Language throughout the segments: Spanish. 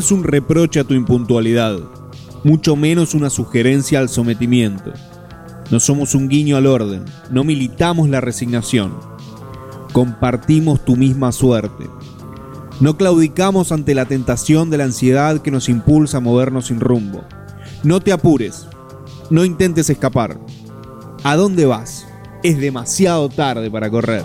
Es un reproche a tu impuntualidad, mucho menos una sugerencia al sometimiento. No somos un guiño al orden, no militamos la resignación. Compartimos tu misma suerte. No claudicamos ante la tentación de la ansiedad que nos impulsa a movernos sin rumbo. No te apures, no intentes escapar. ¿A dónde vas? Es demasiado tarde para correr.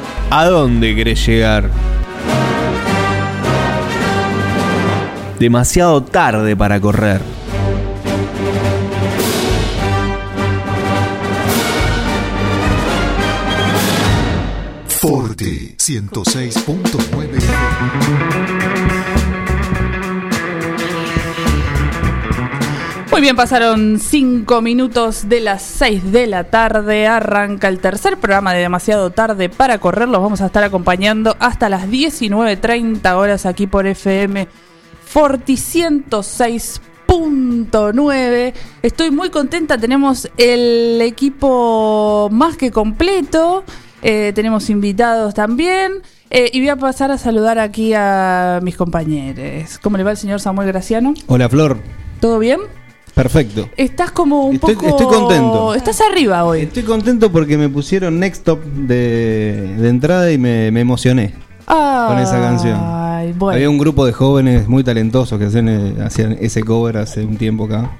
¿A dónde querés llegar? Demasiado tarde para correr. Forte 106.9 Muy bien, pasaron cinco minutos de las 6 de la tarde. Arranca el tercer programa de Demasiado Tarde para correr. Los vamos a estar acompañando hasta las 19.30 horas aquí por FM Forti 106.9. Estoy muy contenta. Tenemos el equipo más que completo. Eh, tenemos invitados también. Eh, y voy a pasar a saludar aquí a mis compañeros. ¿Cómo le va el señor Samuel Graciano? Hola Flor. ¿Todo bien? Perfecto. Estás como un Estoy- poco. estoy contento. Estás arriba hoy. Estoy contento porque me pusieron Next Top de, de entrada y me, me emocioné con esa canción. Bueno. Había un grupo de jóvenes muy talentosos que hacían, eh, hacían ese cover hace un tiempo acá.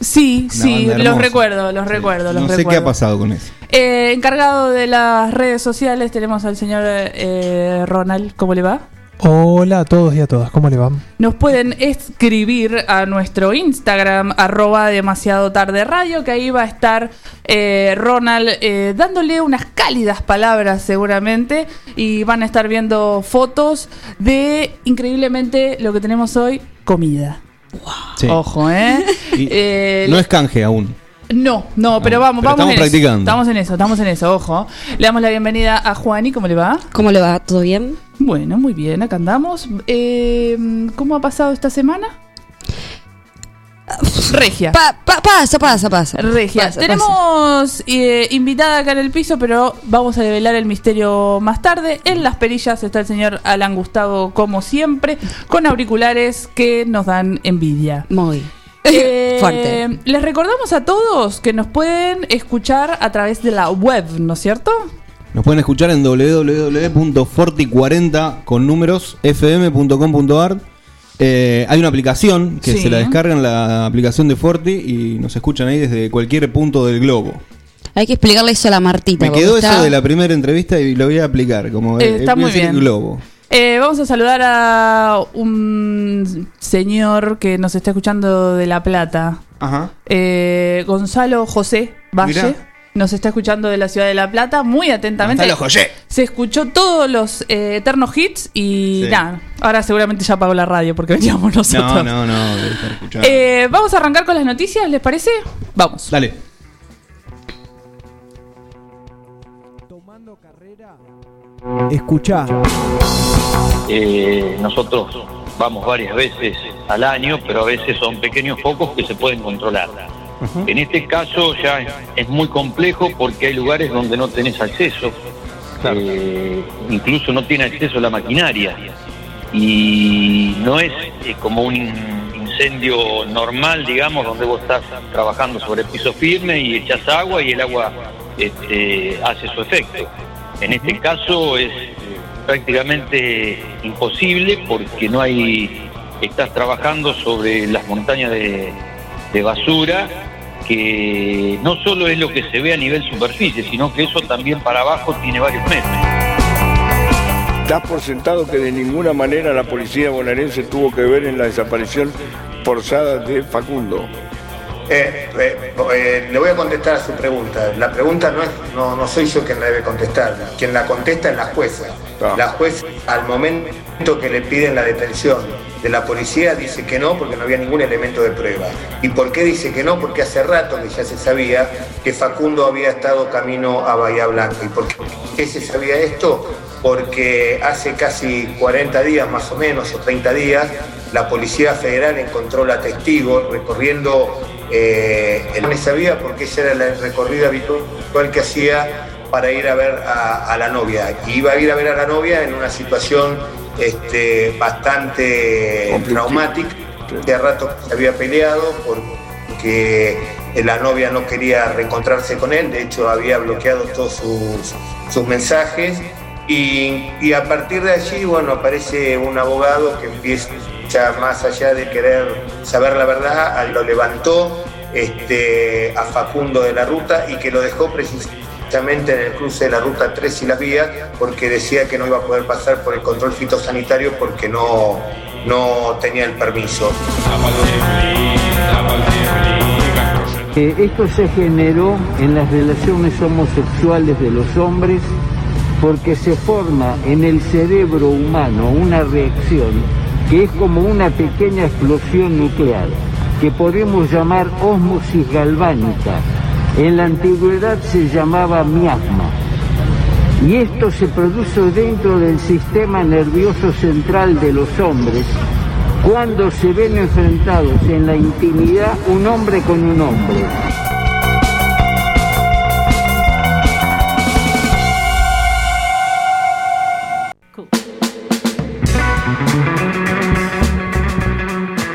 Sí, Una sí, los recuerdo, los recuerdo, los no sé recuerdo. qué ha pasado con eso. Eh, encargado de las redes sociales tenemos al señor eh, Ronald. ¿Cómo le va? Hola a todos y a todas, ¿cómo le van? Nos pueden escribir a nuestro Instagram, arroba demasiado tarde radio, que ahí va a estar eh, Ronald eh, dándole unas cálidas palabras seguramente y van a estar viendo fotos de, increíblemente, lo que tenemos hoy, comida. Sí. Ojo, ¿eh? Eh, no es canje aún. no, no, pero vamos, pero vamos estamos en practicando. Eso. Estamos en eso, estamos en eso, ojo. Le damos la bienvenida a Juani, ¿cómo le va? ¿Cómo le va? ¿Todo bien? Bueno, muy bien, acá andamos. Eh, ¿Cómo ha pasado esta semana? Regia. Pa- pa- pasa, pasa, pasa. Regia. Pasa, Tenemos eh, invitada acá en el piso, pero vamos a develar el misterio más tarde. En las perillas está el señor Alan Gustavo, como siempre, con auriculares que nos dan envidia. Muy. Eh, Fuerte. Les recordamos a todos que nos pueden escuchar a través de la web, ¿no es cierto? Nos pueden escuchar en www.forti40 con números fm.com.ar. Eh, hay una aplicación que Sí. se la descargan, la aplicación de Forti, y nos escuchan ahí desde cualquier punto del globo. Hay que explicarle eso a la Martita. Me quedó está- eso de la primera entrevista y lo voy a aplicar. Como Eh, está muy bien. globo. Eh, vamos a saludar a un señor que nos está escuchando de La Plata. Ajá. Eh, Gonzalo José Valle. Mirá. Nos está escuchando de la ciudad de La Plata muy atentamente. Gonzalo José. Se escuchó todos los eh, eternos hits y Sí. nada. Ahora seguramente ya apagó la radio porque veníamos nosotros. No, no, no, debe estar escuchando. Eh, vamos a arrancar con las noticias, ¿les parece? Vamos. Dale. Escuchá. Eh, nosotros vamos varias veces al año, pero a veces son pequeños focos que se pueden controlar. En este caso ya es, muy complejo porque hay lugares donde no tenés acceso, eh, incluso no tiene acceso la maquinaria. Y no es eh, como un in- incendio normal, digamos, donde vos estás trabajando sobre piso firme y echas agua y el agua este, hace su efecto. En este caso es eh, prácticamente imposible porque no hay, estás trabajando sobre las montañas de, de basura que no solo es lo que se ve a nivel superficie, sino que eso también para abajo tiene varios metros. Das por sentado que de ninguna manera la policía bonaerense tuvo que ver en la desaparición forzada de Facundo. Eh, eh, eh, le voy a contestar a su pregunta. La pregunta no es, no, no soy yo quien la debe contestar. Quien la contesta es la jueza. La jueza, al momento que le piden la detención de la policía, dice que no porque no había ningún elemento de prueba. ¿Y por qué dice que no? Porque hace rato que ya se sabía que Facundo había estado camino a Bahía Blanca. ¿Y por qué se sabía esto? Porque hace casi 40 días más o menos, o 30 días, la Policía Federal encontró la testigo recorriendo eh, él me sabía porque ese era el recorrido habitual que hacía para ir a ver a, a la novia. Y iba a ir a ver a la novia en una situación este, bastante traumática. De rato se había peleado porque la novia no quería reencontrarse con él, de hecho había bloqueado todos sus, sus mensajes. Y, y a partir de allí, bueno, aparece un abogado que empieza ya más allá de querer saber la verdad, lo levantó este, a Facundo de la ruta y que lo dejó precisamente en el cruce de la ruta 3 y las vías porque decía que no iba a poder pasar por el control fitosanitario porque no, no tenía el permiso. Eh, esto se generó en las relaciones homosexuales de los hombres porque se forma en el cerebro humano una reacción que es como una pequeña explosión nuclear, que podemos llamar osmosis galvánica. En la antigüedad se llamaba miasma. Y esto se produce dentro del sistema nervioso central de los hombres cuando se ven enfrentados en la intimidad un hombre con un hombre.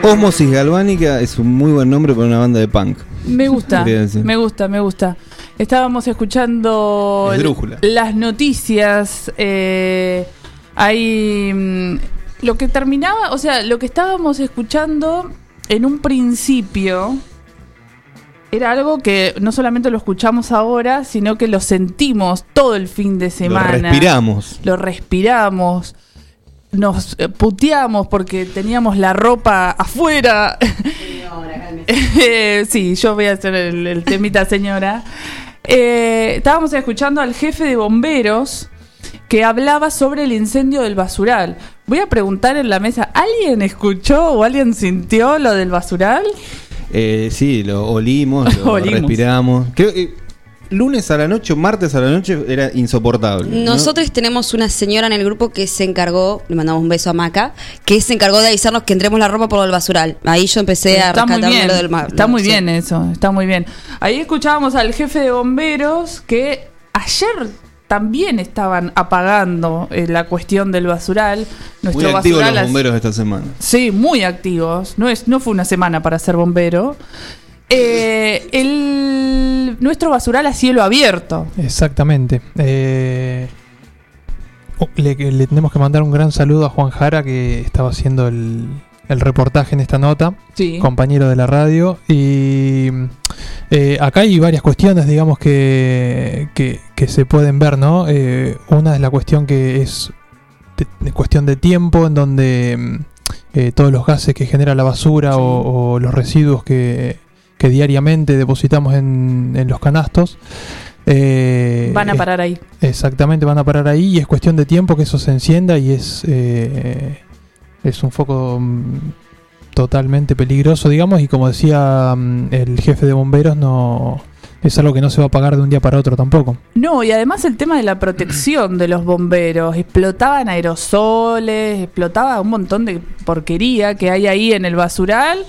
Osmosis Galvánica es un muy buen nombre para una banda de punk. Me gusta, me gusta, me gusta. Estábamos escuchando Esdrújula. las noticias. Eh, ahí. mm, Lo que terminaba, o sea, lo que estábamos escuchando en un principio era algo que no solamente lo escuchamos ahora, sino que lo sentimos todo el fin de Lo semana. respiramos. Lo respiramos. Nos eh, puteamos porque teníamos la ropa afuera. Sí, yo voy a hacer el, el temita, señora. Eh, estábamos escuchando al jefe de bomberos que hablaba sobre el incendio del basural. Voy a preguntar en la mesa, ¿alguien escuchó o alguien sintió lo del basural? Eh, sí, lo olimos, lo Olimos. respiramos. Creo que lunes a la noche o martes a la noche era insoportable. ¿no? Nosotros tenemos una señora en el grupo que se encargó, le mandamos un beso a Maca, que se encargó de avisarnos que entremos la ropa por el basural. Ahí yo empecé a Está muy rescatarme bien, lo del mar. está muy sí. bien eso, está muy bien. Ahí escuchábamos al jefe de bomberos que ayer también estaban apagando eh, la cuestión del basural. Muy Nuestro activos basural los bomberos esta semana. Sí, muy activos. No, es, no fue una semana para ser bombero. Eh, el, nuestro basural a cielo abierto. Exactamente. Eh, oh, le, le tenemos que mandar un gran saludo a Juan Jara que estaba haciendo el, el reportaje en esta nota, Sí. compañero de la radio. Y eh, acá hay varias cuestiones, digamos, que, que, que se pueden ver, ¿no? Una es la cuestión que es de- cuestión de tiempo, en donde mm, todos los gases que genera la basura o, o los residuos que, que diariamente depositamos en, en los canastos. eh, Van a parar ahí. Exactamente, van a parar ahí y es cuestión de tiempo que eso se encienda y es, eh, es un foco mm, totalmente peligroso, digamos, y como decía mm, el jefe de bomberos, no es algo que no se va a apagar de un día para otro tampoco. No, y además el tema de la protección de los bomberos. Explotaban aerosoles, explotaba un montón de porquería que hay ahí en el basural.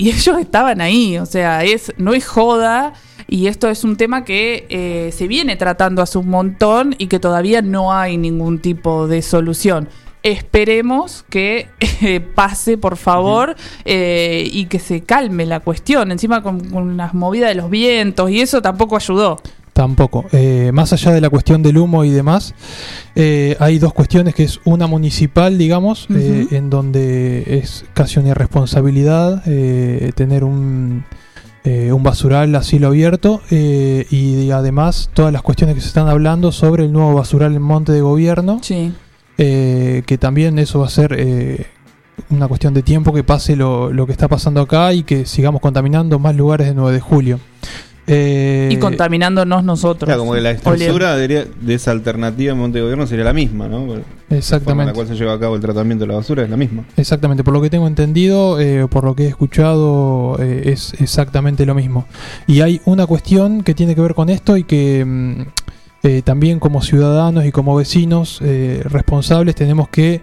Y ellos estaban ahí, o sea, es, no es joda. Y esto es un tema que eh, se viene tratando hace un montón y que todavía no hay ningún tipo de solución. Esperemos que eh, pase, por favor, eh, y que se calme la cuestión. Encima con, con las movidas de los vientos y eso tampoco ayudó. Tampoco. Eh, más allá de la cuestión del humo y demás, eh, hay dos cuestiones que es una municipal, digamos, eh, en donde es casi una irresponsabilidad eh, tener un, eh, un basural a cielo abierto y además todas las cuestiones que se están hablando sobre el nuevo basural en Monte de Gobierno, Sí. que también eso va a ser... una cuestión de tiempo que pase lo, lo que está pasando acá y que sigamos contaminando más lugares de 9 de julio. Eh, y contaminándonos nosotros. Claro, como que la estructura de, esa alternativa en Monte Gobierno sería la misma, ¿no? Exactamente. La, la cual se lleva a cabo el tratamiento de la basura es la misma. Exactamente, por lo que tengo entendido, eh, por lo que he escuchado, eh, es exactamente lo mismo. Y hay una cuestión que tiene que ver con esto y que mm, eh, también como ciudadanos y como vecinos responsables tenemos que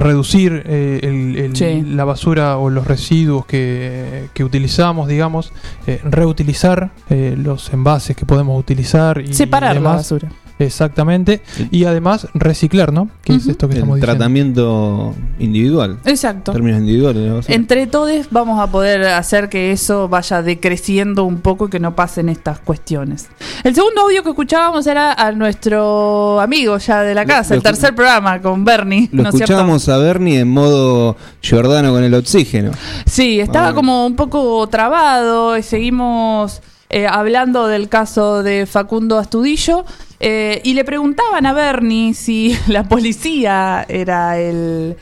reducir eh, la basura o los residuos que, que utilizamos, digamos, eh, reutilizar eh, los envases que podemos utilizar y separar la basura. Exactamente. Y además reciclar, ¿no? Que es esto que estamos diciendo. Tratamiento individual. Exacto. Términos individuales. Entre todos vamos a poder hacer que eso vaya decreciendo un poco y que no pasen estas cuestiones. El segundo audio que escuchábamos era a nuestro amigo ya de la casa, el tercer programa con Bernie. Lo escuchábamos a Bernie en modo Giordano con el oxígeno. Sí, estaba como un poco trabado. Y seguimos eh, hablando del caso de Facundo Astudillo. Eh, y le preguntaban a Bernie si la policía era el,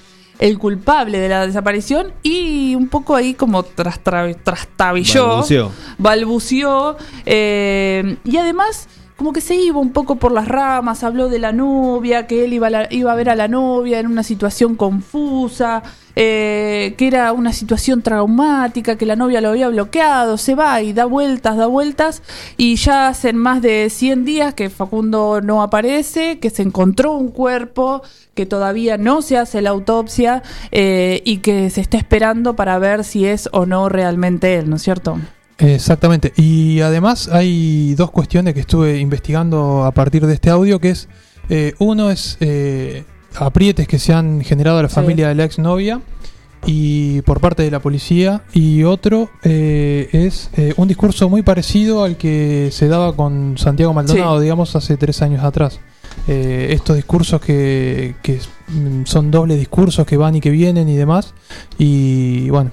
culpable de la desaparición y un poco ahí como trastabilló, balbuceó, balbuceó eh, y además como que se iba un poco por las ramas, habló de la novia, que él iba iba a ver a la novia en una situación confusa. Eh, que era una situación traumática, que la novia lo había bloqueado, se va y da vueltas, da vueltas, y ya hacen más de 100 días que Facundo no aparece, que se encontró un cuerpo, que todavía no se hace la autopsia eh, y que se está esperando para ver si es o no realmente él, ¿no es cierto? Exactamente, y además hay dos cuestiones que estuve investigando a partir de este audio, que es, eh, uno es aprietes que se han generado a la familia de la exnovia y por parte de la policía y otro eh, es eh, un discurso muy parecido al que se daba con Santiago Maldonado, digamos, hace tres años atrás. Eh, estos discursos que, que, son dobles discursos que van y que vienen y demás. Y bueno,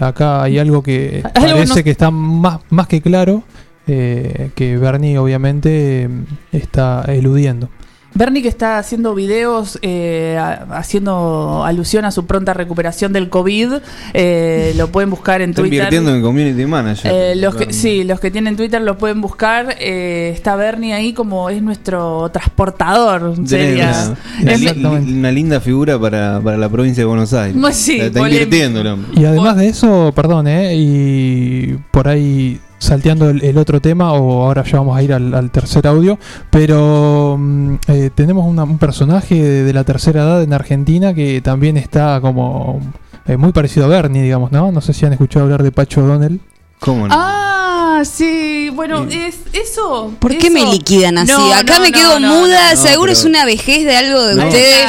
acá hay algo que parece que está más, más que claro, que Bernie obviamente está eludiendo. Bernie que está haciendo videos eh, haciendo alusión a su pronta recuperación del COVID. Eh, lo pueden buscar en Twitter. invirtiendo en Community Manager. Eh, los que, sí, los que tienen Twitter lo pueden buscar. está Bernie ahí como es nuestro transportador. Sería. Una, linda figura para, la provincia de Buenos Aires. Sí, está invirtiendo. Y además de eso, perdón, y por ahí salteando el, otro tema, o ahora ya vamos a ir al, tercer audio, pero mm, eh, tenemos un personaje de, la tercera edad en Argentina que también está como eh, muy parecido a Bernie, digamos, ¿no? No sé si han escuchado hablar de Pacho O'Donnell. ¿Cómo no? Ah, sí, bueno, es eso. ¿Por qué me liquidan así? Acá me quedo muda, seguro es una vejez de algo de ustedes.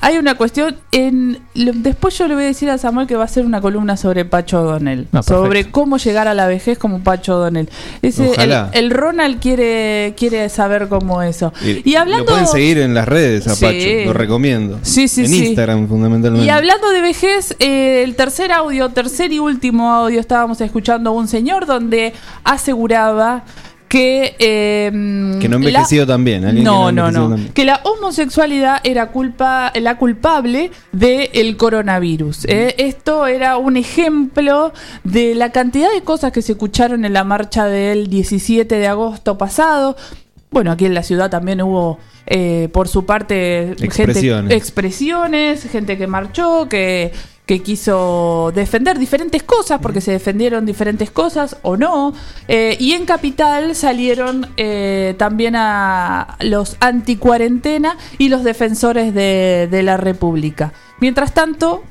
Hay una cuestión, en después yo le voy a decir a Samuel que va a hacer una columna sobre Pacho O'Donnell, sobre cómo llegar a la vejez como Pacho O'Donnell. el, Ronald quiere quiere saber cómo eso. Y, hablando lo pueden seguir en las redes a Pacho, lo recomiendo. Sí, sí, en Instagram fundamentalmente. Y hablando de vejez, eh, el tercer audio, tercer y último audio estábamos escuchando a un señor donde aseguraba que... Eh, que no envejecido también. No, no, no. Que la homosexualidad era culpa, la culpable del coronavirus. ¿eh? Esto era un ejemplo de la cantidad de cosas que se escucharon en la marcha del 17 de agosto pasado. Bueno, aquí en la ciudad también hubo, eh, por su parte, expresiones. Gente, expresiones, gente que marchó, que que quiso defender diferentes cosas, porque se defendieron diferentes cosas o no. Eh, y en Capital salieron eh, también a los anticuarentena y los defensores de, la República. Mientras tanto,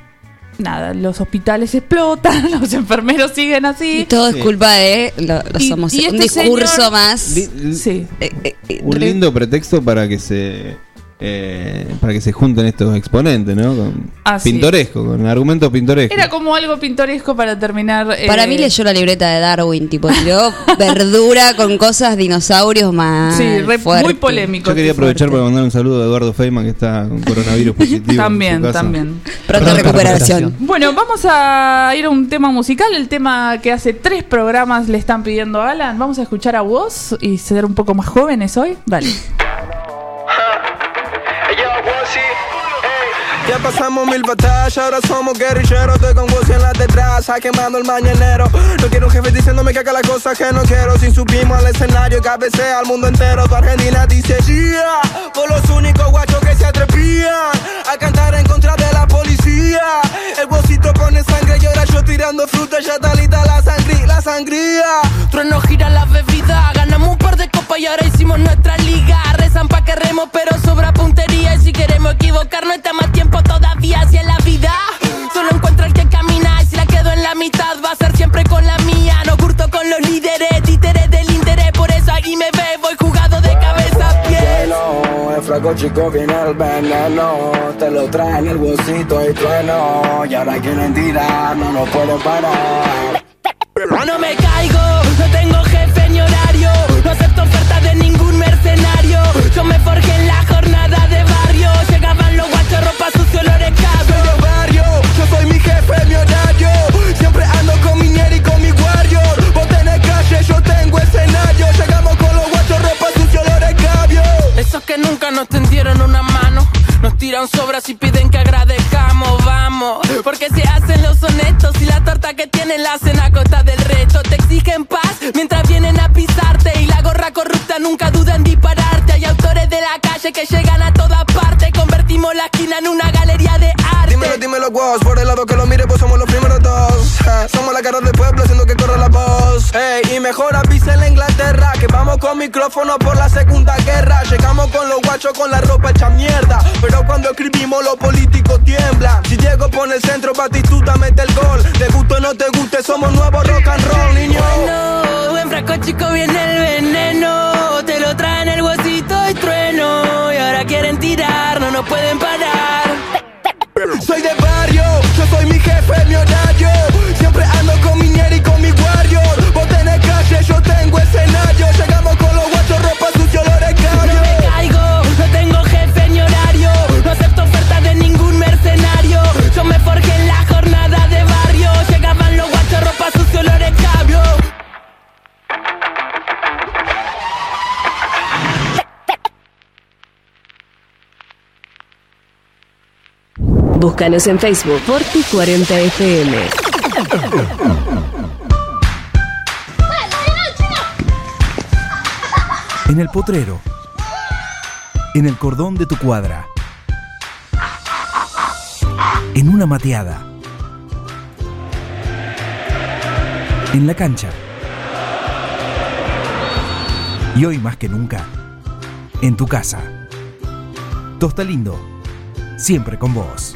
nada, los hospitales explotan, los enfermeros siguen así. Y todo es culpa de los homosexuales. Un este discurso más. sí. Eh, un lindo pretexto para que se eh, para que se junten estos exponentes, ¿no? Con pintoresco, con argumentos pintorescos. Era como algo pintoresco para terminar. Eh, para mí leyó la libreta de Darwin, tipo, tiró verdura con cosas, dinosaurios más. Sí, muy polémico. Yo quería aprovechar para mandar un saludo a Eduardo Feynman, que está con coronavirus positivo. también, también. Pronta recuperación. Bueno, vamos a ir a un tema musical, el tema que hace tres programas le están pidiendo a Alan. Vamos a escuchar a vos y ser un poco más jóvenes hoy. Dale. Ya pasamos mil batallas. Ahora somos guerrilleros, estoy con vos en la detrás, quemando el mañanero. No quiero un jefe diciéndome que haga las cosas que no quiero. Sin subimos al escenario, cabecea al mundo entero. Tu Argentina dice, yeah, por los únicos guachos que se atrevían a cantar en contra de la policía. El bolsito pone sangre y ahora yo tirando fruta, ya está lista la sangría, la sangría. Trueno gira la bebida, ganamos un par de y ahora hicimos nuestra liga. Rezan pa' que remo, pero sobra puntería. Y si queremos equivocarnos, está más tiempo todavía hacia la vida. Solo encuentro el que camina y si la quedo en la mitad va a ser siempre con la mía. No curto con los líderes, títeres del interés, por eso aquí me ve, voy jugado de cabeza a pies. el flaco chico viene el veneno, te lo traen el bolsito y trueno. Y ahora quieren tirar, no nos pueden parar. No me caigo, no tengo jefe ni horario, no acepto ofertas de ningún mercenario. Yo me forjé en la jornada de barrio, llegaban los guachos, ropa sucio, olores Soy de barrio, yo soy mi jefe, mi horario. Siempre ando con mi y con mi warrior. Vos tenés calle, yo tengo escenario. Llegamos con los guachos, ropa sucio, olores cabio. Esos que nunca nos tendieron una mano, nos tiran sobras y piden que agradezcamos, vamos. Porque se hacen los honestos y la torta que tienen la hacen a costa del resto. Te exigen paz mientras vienen nunca duda en dispararte. Hay autores de la calle que llegan a todas partes. Convertimos la esquina en una galería de arte. Dímelo, dímelo, vos, por el lado que lo mire, pues somos los primeros dos. somos la cara del pueblo haciendo que corra la voz. Hey, y mejor avisa en la Inglaterra que vamos con micrófono por la segunda guerra. Llegamos con los guachos con la ropa hecha mierda. Pero cuando escribimos los políticos tiemblan. Si Diego pone el centro, Batistuta mete el gol. Te guste o no te guste, somos nuevos rock and roll, niño. Bueno, buen frasco chico viene el veneno. No pueden parar. Soy de Búscanos en Facebook Forti 40 FM. En el potrero. En el cordón de tu cuadra. En una mateada. En la cancha. Y hoy más que nunca, en tu casa. Tosta Lindo, siempre con vos.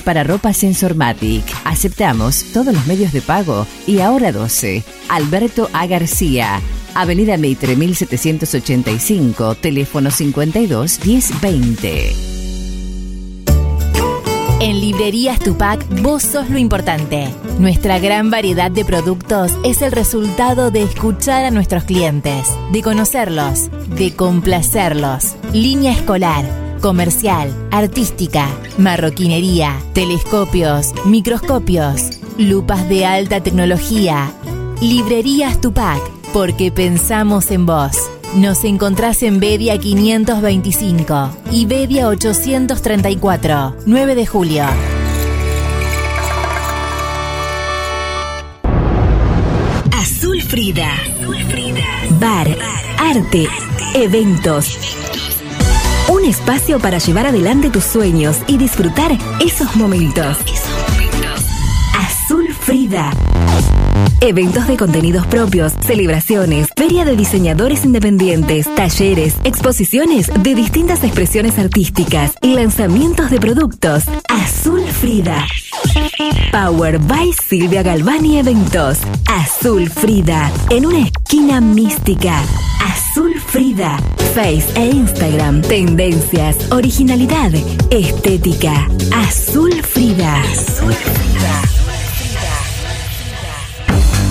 para ropa Sensormatic. Aceptamos todos los medios de pago y ahora 12. Alberto A. García. Avenida Meitre 1785, teléfono 52 1020. En Librerías Tupac, vos sos lo importante. Nuestra gran variedad de productos es el resultado de escuchar a nuestros clientes, de conocerlos, de complacerlos. Línea escolar, comercial, artística, marroquinería, telescopios, microscopios, lupas de alta tecnología. Librerías Tupac, porque pensamos en vos. Nos encontrás en Bedia 525 y Bedia 834, 9 de julio. Azul Frida. Bar, arte, eventos. Un espacio para llevar adelante tus sueños y disfrutar esos momentos. Azul Frida. Eventos de contenidos propios, celebraciones, feria de diseñadores independientes, talleres, exposiciones de distintas expresiones artísticas y lanzamientos de productos. Azul Frida. Power by Silvia Galvani Eventos. Azul Frida. En una esquina mística. Azul Frida. Face e Instagram. Tendencias, originalidad, estética. Azul Frida. Azul Frida.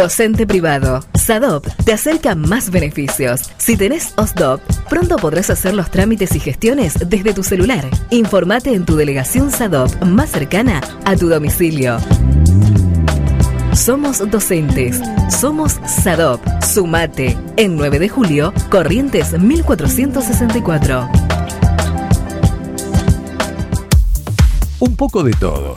Docente privado. SADOP te acerca más beneficios. Si tenés OSDOP, pronto podrás hacer los trámites y gestiones desde tu celular. Informate en tu delegación SADOP más cercana a tu domicilio. Somos docentes. Somos SADOP. Sumate. En 9 de julio, Corrientes 1464. Un poco de todo.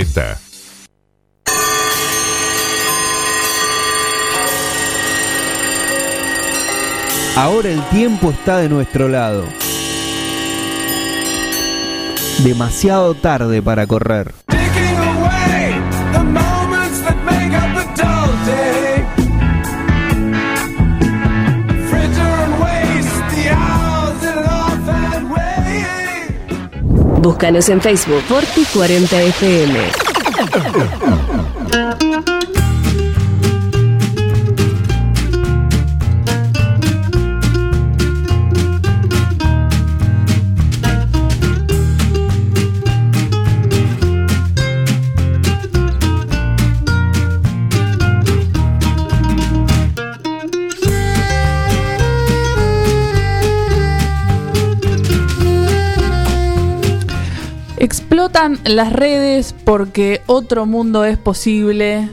2040. Ahora el tiempo está de nuestro lado. Demasiado tarde para correr. Búscanos en Facebook Forti40FM. Compartan las redes porque otro mundo es posible.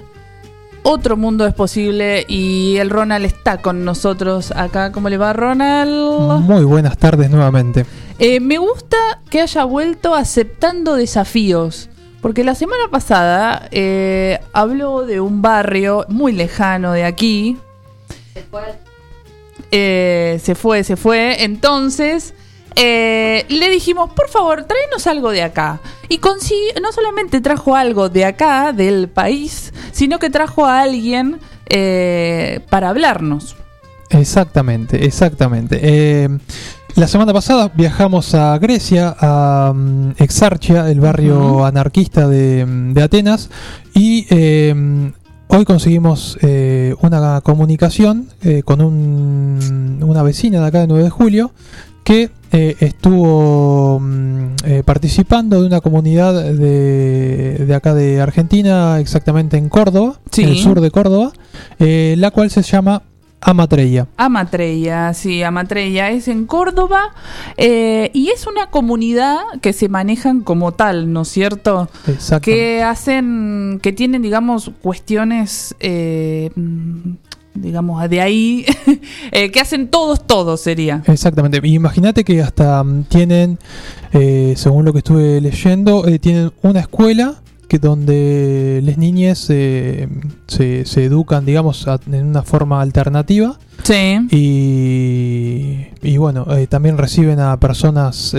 Otro mundo es posible y el Ronald está con nosotros acá. ¿Cómo le va Ronald? Muy buenas tardes nuevamente. Eh, me gusta que haya vuelto aceptando desafíos. Porque la semana pasada eh, habló de un barrio muy lejano de aquí. ¿De eh, se fue, se fue. Entonces, eh, le dijimos, por favor, tráenos algo de acá. Y no solamente trajo algo de acá, del país, sino que trajo a alguien eh, para hablarnos. Exactamente, exactamente. Eh, la semana pasada viajamos a Grecia, a um, Exarchia, el barrio anarquista de, Atenas, y hoy conseguimos una comunicación con una vecina de acá de 9 de julio que eh, estuvo mm, eh, participando de una comunidad de, acá de Argentina, exactamente en Córdoba, en el sur de Córdoba, eh, la cual se llama Amatreya. Amatreya, sí, Amatreya es en Córdoba y es una comunidad que se manejan como tal, ¿no es cierto? Exacto. Que hacen, que tienen, digamos, cuestiones digamos, de ahí, eh, que hacen todos, todos sería. Exactamente. Imagínate que hasta mm, tienen, eh, según lo que estuve leyendo, eh, tienen una escuela que donde las niñas se, se, educan, digamos, en una forma alternativa. Sí. Y, y bueno, también reciben a personas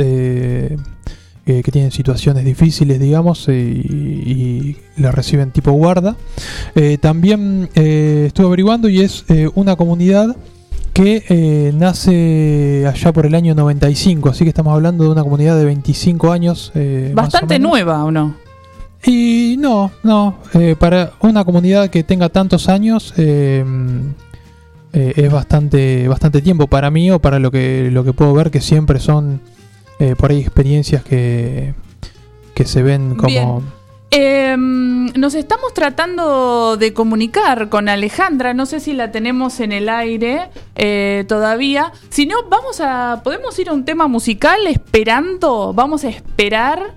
que, tienen situaciones difíciles, digamos, y, y la reciben tipo guarda. también estuve averiguando y es una comunidad que nace allá por el año 95, así que estamos hablando de una comunidad de 25 años. Bastante nueva, ¿o no? Y no, no, para una comunidad que tenga tantos años, eh, es bastante, bastante tiempo para mí o para lo que, lo que puedo ver, que siempre son eh, por ahí experiencias que, que se ven como... Em, nos estamos tratando de comunicar con Alejandra, no sé si la tenemos en el aire eh, todavía. Si no, vamos a. ¿Podemos ir a un tema musical esperando? Vamos a esperar.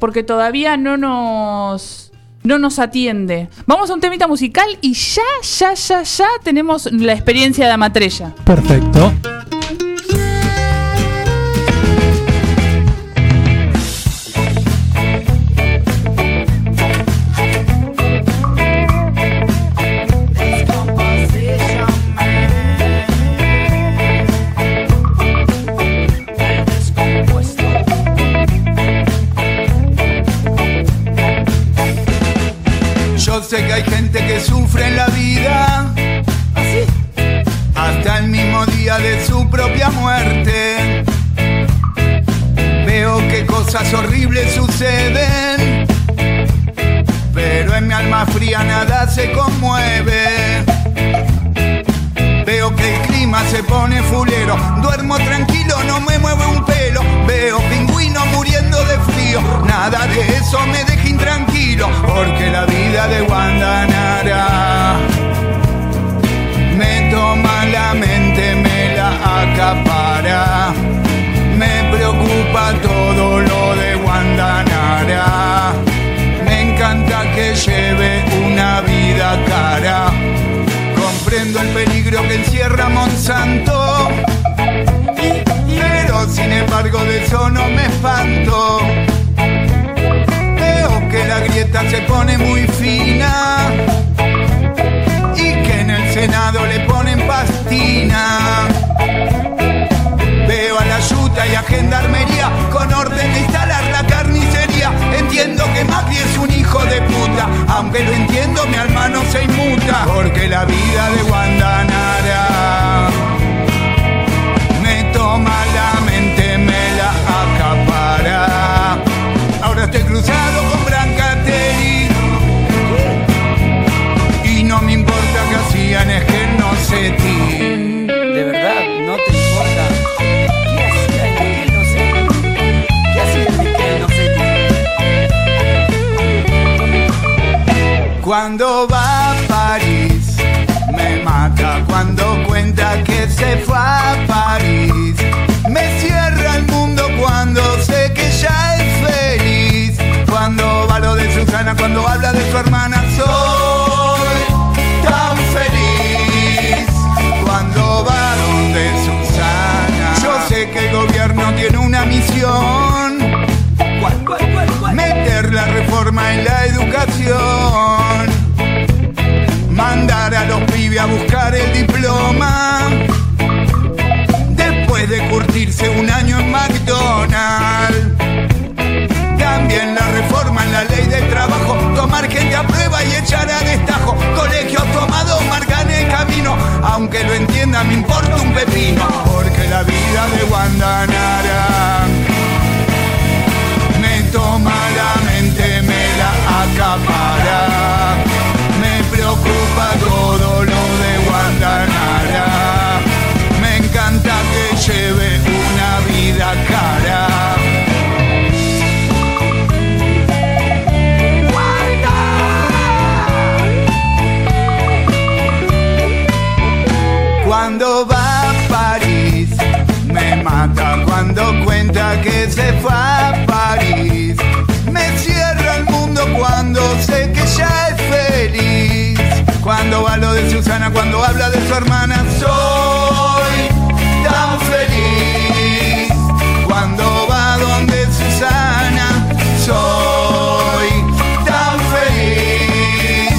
porque todavía no nos no nos atiende. Vamos a un temita musical y ya, ya, ya, ya tenemos la experiencia de Amatrella. Perfecto. Horribles suceden. Pero en mi alma fría nada se conmueve. Veo que el clima se pone fulero. Duermo tranquilo, no me mueve un pelo. Veo pingüinos muriendo de frío. Nada de eso me deja intranquilo. Porque la vida de Guandanara me toma la mente, me la acapara. Me preocupa todo lo Me encanta que lleve una vida cara comprendo el peligro que encierra Monsanto. Pero sin embargo de eso no me espanto. Que es un hijo de puta, aunque lo entiendo mi alma no se inmuta, porque la vida de Guandanara Cuando va a París, me mata cuando cuenta que se fue a París. Me cierra el mundo cuando sé que ya es feliz. Cuando va lo de Susana, cuando habla de su hermana, soy tan feliz. Cuando va donde Susana, yo sé que el gobierno tiene una misión. Meter la reforma en la educación. A buscar el diploma. Después de curtirse un año en McDonald's. También la reforma en la ley del trabajo. Tomar gente a prueba y echar a destajo. Colegios tomados marcan el camino. Aunque lo entienda, me importa un pepino. Porque la vida de Guandanara ya es feliz. Cuando va lo de Susana, cuando habla de su hermana, soy tan feliz. Cuando va donde Susana, soy tan feliz.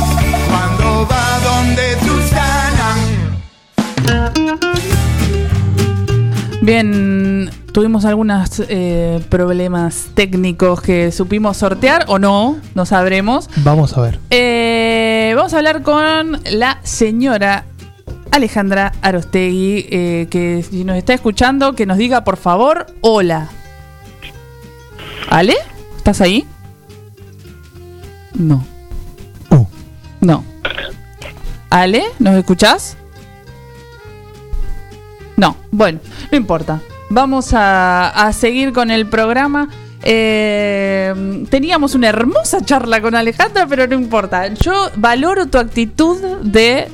Cuando va donde Susana. Bien, tuvimos algunos eh, problemas técnicos que supimos sortear o no, no sabremos. Vamos a ver. Eh, vamos a hablar con la señora Alejandra Arostegui, eh, que si nos está escuchando, que nos diga por favor hola. ¿Ale? ¿Estás ahí? No. No. ¿Ale? ¿Nos escuchás? No, bueno, no importa. Vamos a, a seguir con el programa. Eh, teníamos una hermosa charla con Alejandra, pero no importa. Yo valoro tu actitud de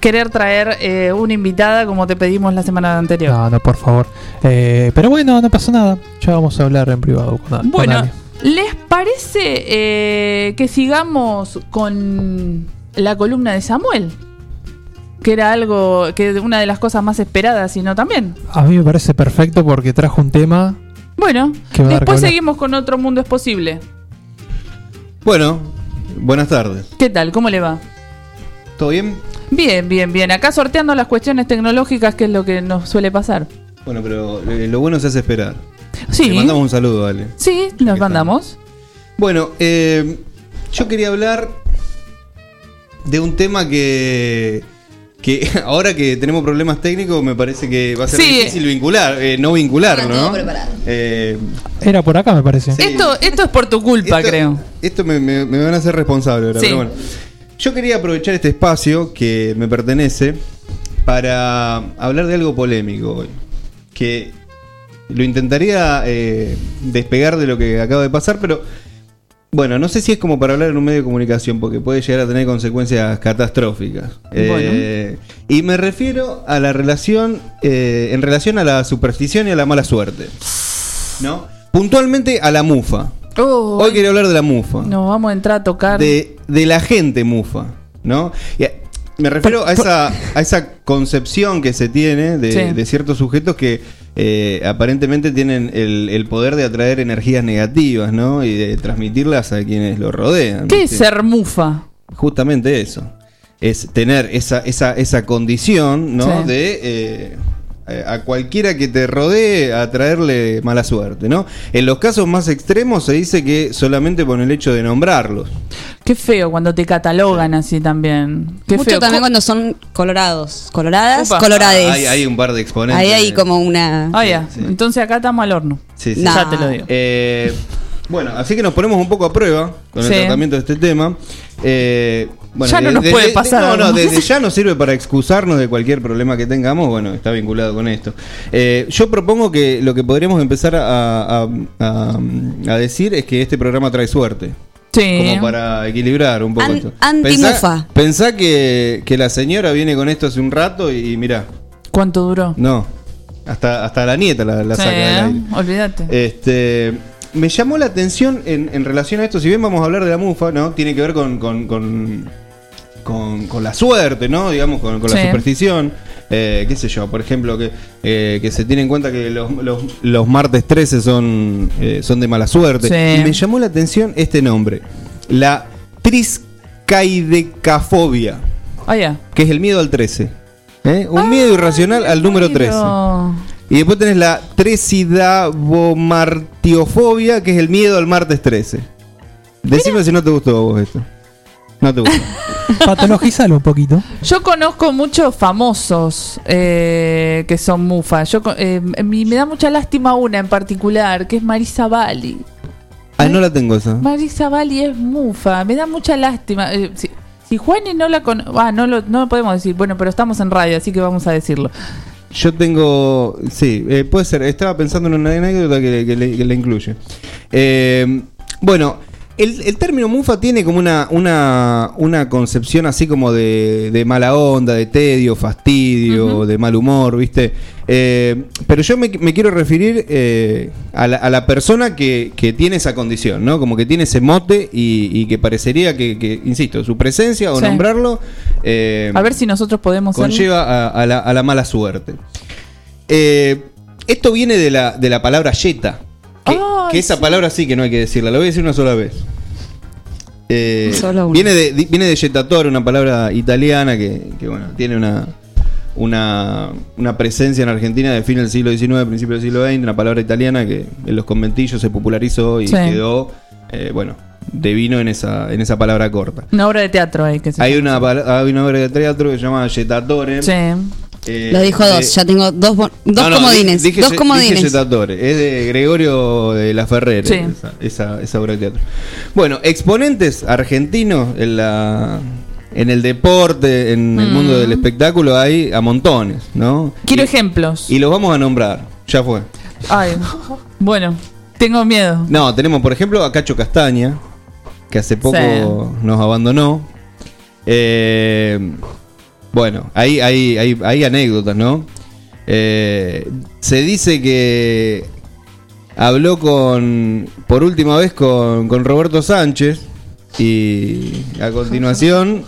querer traer eh, una invitada como te pedimos la semana anterior. No, no, por favor. Eh, pero bueno, no pasa nada. Ya vamos a hablar en privado con, con Bueno, Ale. ¿les parece eh, que sigamos con la columna de Samuel? Que era algo, que una de las cosas más esperadas, sino también. A mí me parece perfecto porque trajo un tema. Bueno, después seguimos con Otro Mundo es Posible. Bueno, buenas tardes. ¿Qué tal? ¿Cómo le va? ¿Todo bien? Bien, bien, bien. Acá sorteando las cuestiones tecnológicas, que es lo que nos suele pasar. Bueno, pero eh, lo bueno se hace esperar. Sí. Le mandamos un saludo, Ale. Sí, nos mandamos. Bueno, eh, yo quería hablar de un tema que, que ahora que tenemos problemas técnicos me parece que va a ser Sí. difícil vincular, eh, no vincularlo, ¿no? Eh, Era por acá, me parece. Esto, esto es por tu culpa, creo. esto me, me- me van a hacer responsable ahora, Sí. pero bueno. Yo quería aprovechar este espacio que me pertenece para hablar de algo polémico hoy. Que lo intentaría eh, despegar de lo que acaba de pasar, pero bueno, no sé si es como para hablar en un medio de comunicación, porque puede llegar a tener consecuencias catastróficas. Eh, y me refiero a la relación, eh, en relación a la superstición y a la mala suerte. ¿No? Puntualmente a la mufa. Oh, Hoy quería hablar de la mufa. Nos vamos a entrar a tocar. De, de la gente mufa, ¿no? Y a- me refiero a esa, a esa concepción que se tiene de, Sí. de ciertos sujetos que eh, aparentemente tienen el, el poder de atraer energías negativas, ¿no? Y de transmitirlas a quienes lo rodean. ¿Qué es ser mufa? Justamente eso. Es tener esa, esa, esa condición, ¿no? Sí. De eh, a cualquiera que te rodee atraerle mala suerte, ¿no? En los casos más extremos se dice que solamente por el hecho de nombrarlos. Qué feo cuando te catalogan así también. Qué Mucho feo. también cuando son colorados. Coloradas, Upa. colorades. Hay, hay un par de exponentes. Ahí hay como una. Ah, ya. Entonces acá estamos al horno. Sí, sí. Ya te lo digo. Eh, bueno, así que nos ponemos un poco a prueba con el tratamiento de este tema. Eh, bueno, Ya no nos puede pasar No, no, desde ya nos sirve para excusarnos de cualquier problema que tengamos. Bueno, está vinculado con esto. Eh, yo propongo que lo que podríamos empezar a, a- a- a decir es que este programa trae suerte. Sí. Como para equilibrar un poco An- esto. antimufa. Pensá, pensá que, que la señora viene con esto hace un rato y, mirá. ¿Cuánto duró? No. Hasta, hasta la nieta la, la Sí, saca del aire. olvídate. Este, me llamó la atención en, en relación a esto, si bien vamos a hablar de la mufa, ¿no? Tiene que ver con, con, con, con- con la suerte, ¿no? Digamos, con, con la superstición. Eh, qué sé yo, por ejemplo, que, eh, que se tiene en cuenta que los, los- los martes 13 son, eh, son de mala suerte. Sí. Y me llamó la atención este nombre. La triscaidecafobia, Ah, ya. que es el miedo al 13. ¿eh? Un miedo irracional al número 13. Pero- Y después tenés la tresidabomartiofobia, que es el miedo al martes 13. Decime si no te gustó a vos esto. No te gustó. Patologizalo un poquito. Yo conozco muchos famosos eh, que son mufas. Yo eh, me da mucha lástima una en particular, que es Marisa Bali. ah, no la tengo esa. Marisa Bali es mufa, me da mucha lástima. Eh, si, si Juani no la conoce, ah, no lo, no lo podemos decir, bueno, pero estamos en radio, así que vamos a decirlo. Yo tengo. Sí, eh, puede ser. Estaba pensando en una anécdota que, que le, incluye. Eh, bueno, el, el término mufa tiene como una, una, una concepción así como de, de mala onda, de tedio, fastidio, de mal humor, ¿viste? Eh, pero yo me, me quiero referir eh, a, la, a la persona que, que tiene esa condición, ¿no? Como que tiene ese mote y, y que parecería que, que, insisto, su presencia o Sí. nombrarlo. eh, A ver si nosotros podemos conlleva a, a la, a la mala suerte. Esto viene de la, de la palabra yeta. Que, que esa palabra sí que no hay que decirla, la voy a decir una sola vez. Eh, Solo una. viene de di- viene de jettatore, una palabra italiana que, que, bueno, tiene una, una, una presencia en Argentina de fin del siglo XIX, principio del siglo XX, una palabra italiana que en los conventillos se popularizó y Sí. quedó, eh, bueno, de vino en esa, en esa palabra corta. Una obra de teatro ahí que se Hay una, pala- hay una obra de teatro que se llama Jettatore. Sí. Eh, Lo dijo de- dos, ya tengo dos, dos No, no, comodines. dije- dos comodines. dije es de Gregorio de la Ferrere, Sí. esa, esa, esa obra de teatro. Bueno, exponentes argentinos en la en el deporte, en el Mm. mundo del espectáculo hay a montones, ¿no? Quiero ejemplos. Y los vamos a nombrar, ya fue. Ay, bueno, tengo miedo. No, tenemos por ejemplo a Cacho Castaña, que hace poco Sí. nos abandonó. Eh, bueno, hay, hay, hay, hay anécdotas, ¿no? Eh, se dice que habló con por última vez con, con Roberto Sánchez y a continuación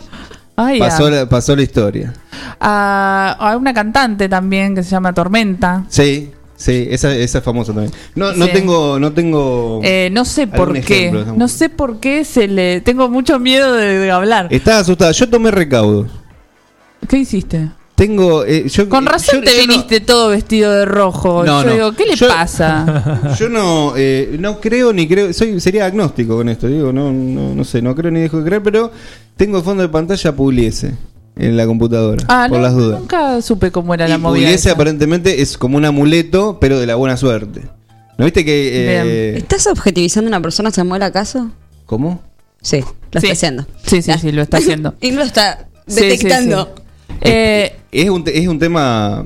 Ay, pasó a, la, pasó la historia. a- a una cantante también que se llama Tormenta. Sí, sí, esa, esa es famosa también. No, no Sí. tengo, no tengo. Eh, no sé por qué. ejemplo. No sé por qué se le. Tengo mucho miedo de, de hablar. Estaba asustada. Yo tomé recaudos. ¿Qué hiciste? Tengo. eh, yo, Con razón yo- te yo no- viniste todo vestido de rojo. No, Yo no. digo, ¿qué le Yo- pasa? Yo no, eh, no creo ni creo, soy sería agnóstico con esto, digo, no, no, no sé, no creo ni dejo de creer, pero tengo fondo de pantalla Pugliese en la computadora, Ah, por no, las dudas. nunca supe cómo era la Y movida. Pugliese esa. aparentemente es como un amuleto, pero de la buena suerte. ¿No viste que... eh, ¿Estás objetivizando a una persona, Samuel, acaso? ¿Cómo? Sí, lo Sí. está haciendo. Sí, sí, sí, lo está haciendo. y lo está Sí, sí, detectando. Eh, Es un, es un tema...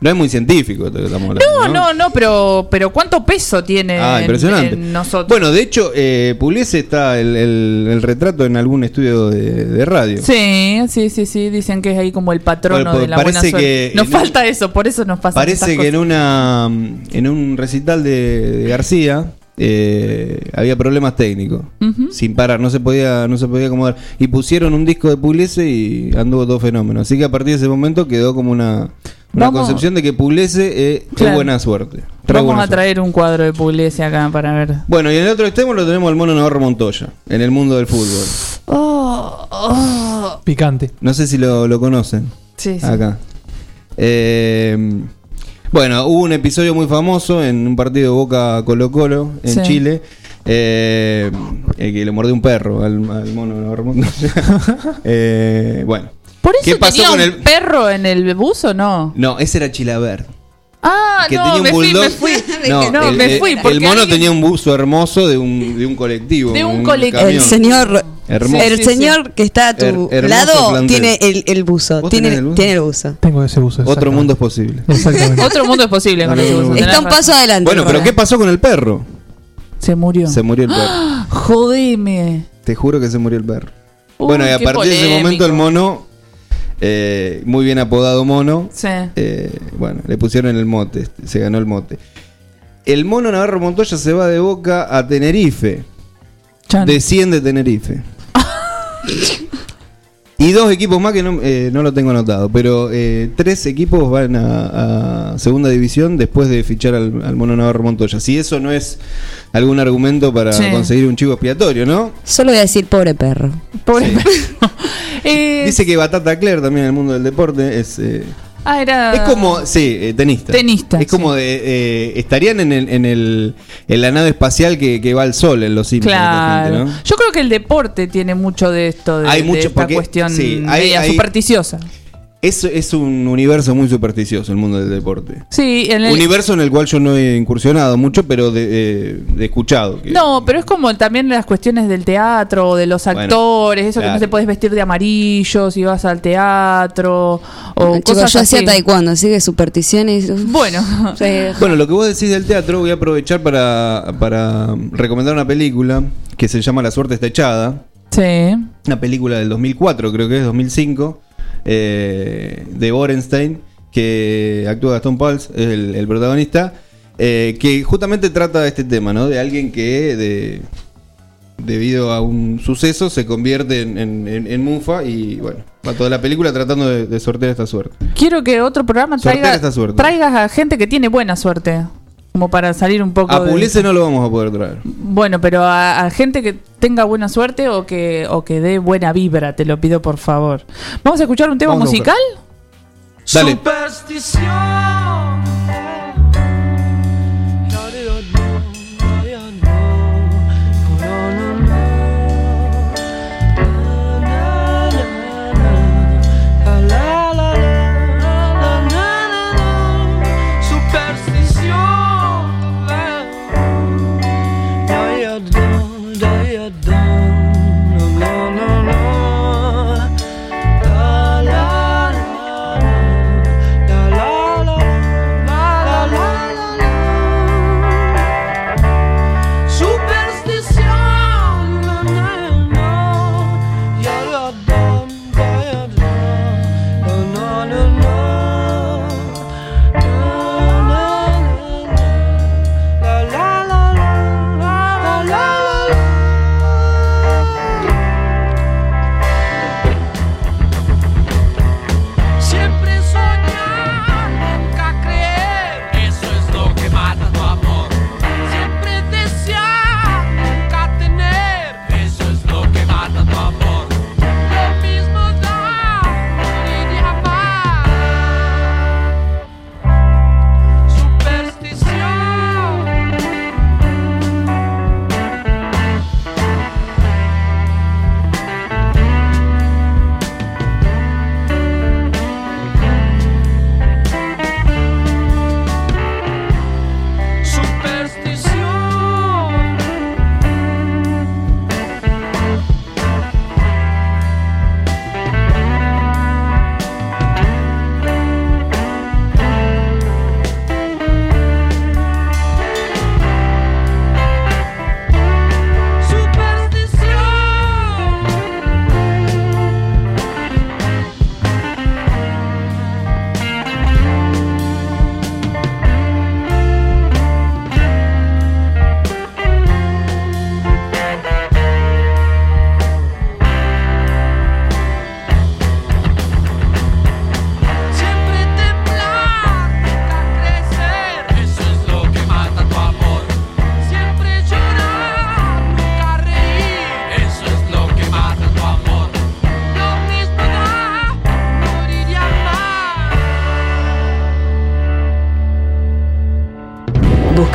No es muy científico hablando. no, no, no, pero, pero ¿cuánto peso tiene Ah, impresionante. en nosotros? Bueno, de hecho, eh, Pugliese está el, el- el retrato en algún estudio de, de radio. Sí, sí, sí, sí, dicen que es ahí como el patrono Bueno, pues de la buena parece suerte. que nos falta eso, por eso nos pasa Parece que en una en un recital de, de García eh, había problemas técnicos. Sin parar, no se podía no se podía acomodar. Y pusieron un disco de Pugliese y anduvo todo fenómeno. Así que a partir de ese momento quedó como una, una Vamos- concepción de que Pugliese eh, es Claro. buena suerte. Trae Vamos buena a suerte. traer un cuadro de Pugliese acá para ver. Bueno, y en el otro extremo lo tenemos al mono Navarro Montoya, en el mundo del fútbol. Oh, oh. Picante. No sé si lo, lo conocen. Sí, sí. Acá. Eh, bueno, hubo un episodio muy famoso en un partido de Boca Colo Colo en Sí. Chile. eh, el que le mordió un perro al, al mono Montoya. Eh, bueno. ¿Por eso ¿Qué pasó tenía con un el- perro en el buzo no? No, ese era Chilaver. Ah, que no, tenía un me fui, bulldog. me fui. No, No, el, me fui. el mono alguien- tenía un buzo hermoso de un, de un colectivo. De un un colectivo. El señor, Hermoso. el señor que está a tu Her- lado plantel. tiene el, el buzo. ¿Vos Tiene el buzo? tiene el buzo. Tengo ese uso. Otro mundo es posible. Exactamente. Otro mundo es posible No, no, buzo. no. Está un paso adelante. Bueno, pero. ¿qué pasó con el perro? Se murió. Se murió el perro. Jodeme. Te juro que se murió el perro. Uy, bueno, y a partir de ese momento el mono, eh, muy bien apodado mono, Sí. eh, bueno, le pusieron el mote, se ganó el mote. El mono Navarro Montoya se va de Boca a Tenerife. Chan. Desciende Tenerife. Y dos equipos más que no, eh, no lo tengo anotado, pero eh, tres equipos van a, a segunda división después de fichar al, al mono Navarro Montoya. Si eso no es algún argumento para Sí. conseguir un chivo expiatorio, ¿no? Solo voy a decir pobre perro. Pobre perro. Eh, Dice que Batata Claire también en el mundo del deporte es... ah, era. es como, sí, eh, tenista. Tenista, Es como de, eh, estarían en, el, en, el, en la nave espacial que, que va al sol en los Simpsons. esta Claro. gente, ¿no? Yo creo que el deporte tiene mucho de esto, de, Hay de mucho, esta porque- cuestión sí, hay- media hay- supersticiosa. Es, es un universo muy supersticioso el mundo del deporte. Sí, en el- Universo en el cual yo no he incursionado mucho, pero de, eh, de escuchado. que- No, pero es como también las cuestiones del teatro, de los Bueno, actores, eso que no te puedes vestir de amarillo si vas al teatro o Chicos, cosas yo hacía taekwondo, así que supersticiones. Bueno. Bueno, lo que vos decís del teatro, voy a aprovechar para, para recomendar una película que se llama La suerte está echada. sí. Una película del 2004, creo que es 2005, eh, de Borenstein, que actúa Gastón Pauls, es el, el protagonista, eh, que justamente trata de este tema, ¿no? De alguien que de, debido a un suceso se convierte en, en- en- en mufa y bueno, va toda la película tratando de, de sortear esta suerte. Quiero que otro programa traiga, traigas a gente que tiene buena suerte. Como para salir un poco A de- Pugliese no lo vamos a poder traer. Bueno, pero a, a gente que tenga buena suerte o que, o que dé buena vibra, te lo pido por favor. ¿Vamos a escuchar un tema Vamos musical? Dale. Superstición.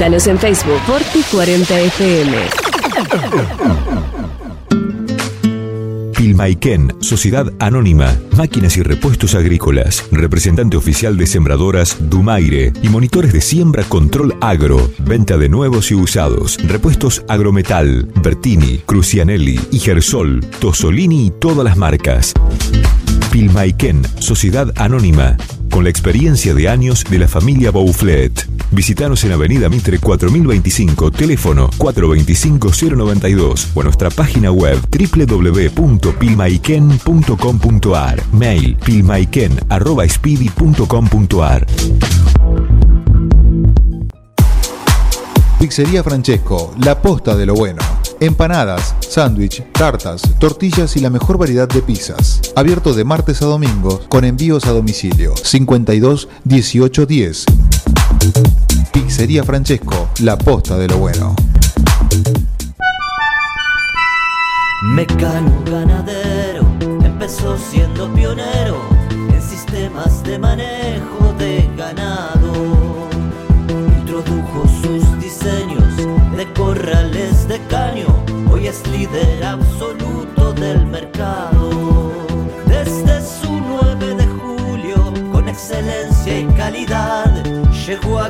Búscanos en Facebook Forti40FM. Pilmaiken, Sociedad Anónima, Máquinas y Repuestos Agrícolas, representante oficial de sembradoras Dumaire y monitores de siembra Control Agro, venta de nuevos y usados, repuestos Agrometal, Bertini, Crucianelli, Igersol, Tosolini y todas las marcas. Pilmaiken, Sociedad Anónima, con la experiencia de años de la familia Bouflet. Visítanos en Avenida Mitre 4025, teléfono 425-092 o nuestra página web www.pilmaiken.com.ar, mail pilmaiken.speedy.com.ar. Pizzería Francesco, la posta de lo bueno. Empanadas, sándwich, tartas, tortillas y la mejor variedad de pizzas. Abierto de martes a domingo con envíos a domicilio. 52 18 10. Pizzería Francesco, la posta de lo bueno. Mecano ganadero empezó siendo pionero en sistemas de manejo de ganado. Introdujo sus diseños de corrales de caño, hoy es líder absoluto del mercado. Desde su 9 de julio, con excelencia y calidad, llegó a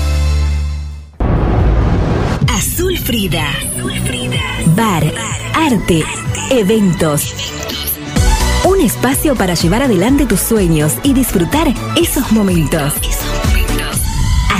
Azul Frida. Bar, arte, eventos. Un espacio para llevar adelante tus sueños y disfrutar esos momentos.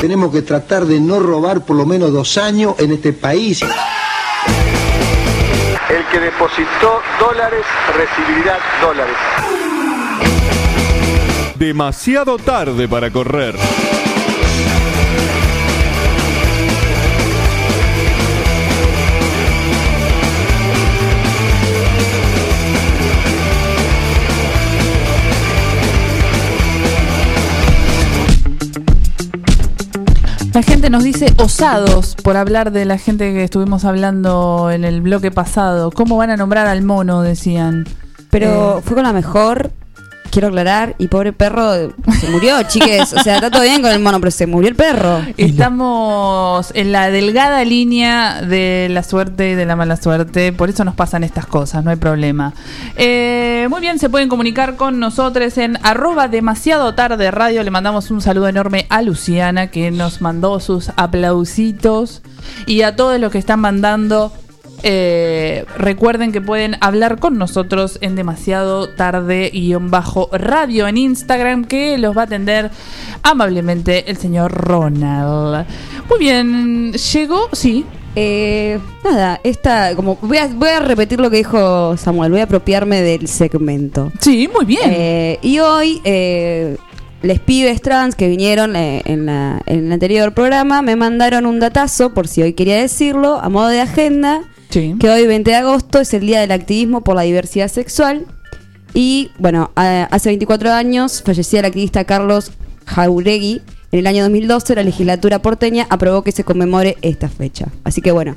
Tenemos que tratar de no robar por lo menos dos años en este país. El que depositó dólares recibirá dólares. Demasiado tarde para correr. La gente nos dice osados por hablar de la gente que estuvimos hablando en el bloque pasado. ¿Cómo van a nombrar al mono? Decían. Pero Eh, fue con la mejor, quiero aclarar, y pobre perro se murió, chiques. O sea, está todo bien con el mono, pero se murió el perro. Estamos en la delgada línea de la suerte y de la mala suerte, por eso nos pasan estas cosas, no hay problema. Eh, muy bien, se pueden comunicar con nosotros en arroba demasiado tarde radio. Le mandamos un saludo enorme a Luciana que nos mandó sus aplausitos y a todos los que están mandando. Eh, recuerden que pueden hablar con nosotros en demasiado tarde guion bajo radio en Instagram que los va a atender amablemente el señor Ronald. Muy bien, llegó, sí. Eh, nada, esta, como voy a, voy a repetir lo que dijo Samuel, voy a apropiarme del segmento. Sí, muy bien. Eh, y hoy, eh, les pibes trans que vinieron eh, en, la- en el anterior programa me mandaron un datazo, por si hoy quería decirlo, a modo de agenda, que hoy 20 de agosto es el Día del Activismo por la Diversidad Sexual. Y bueno, a- hace 24 años fallecía el activista Carlos Jauregui. En el año 2012 la legislatura porteña aprobó que se conmemore esta fecha. Así que bueno,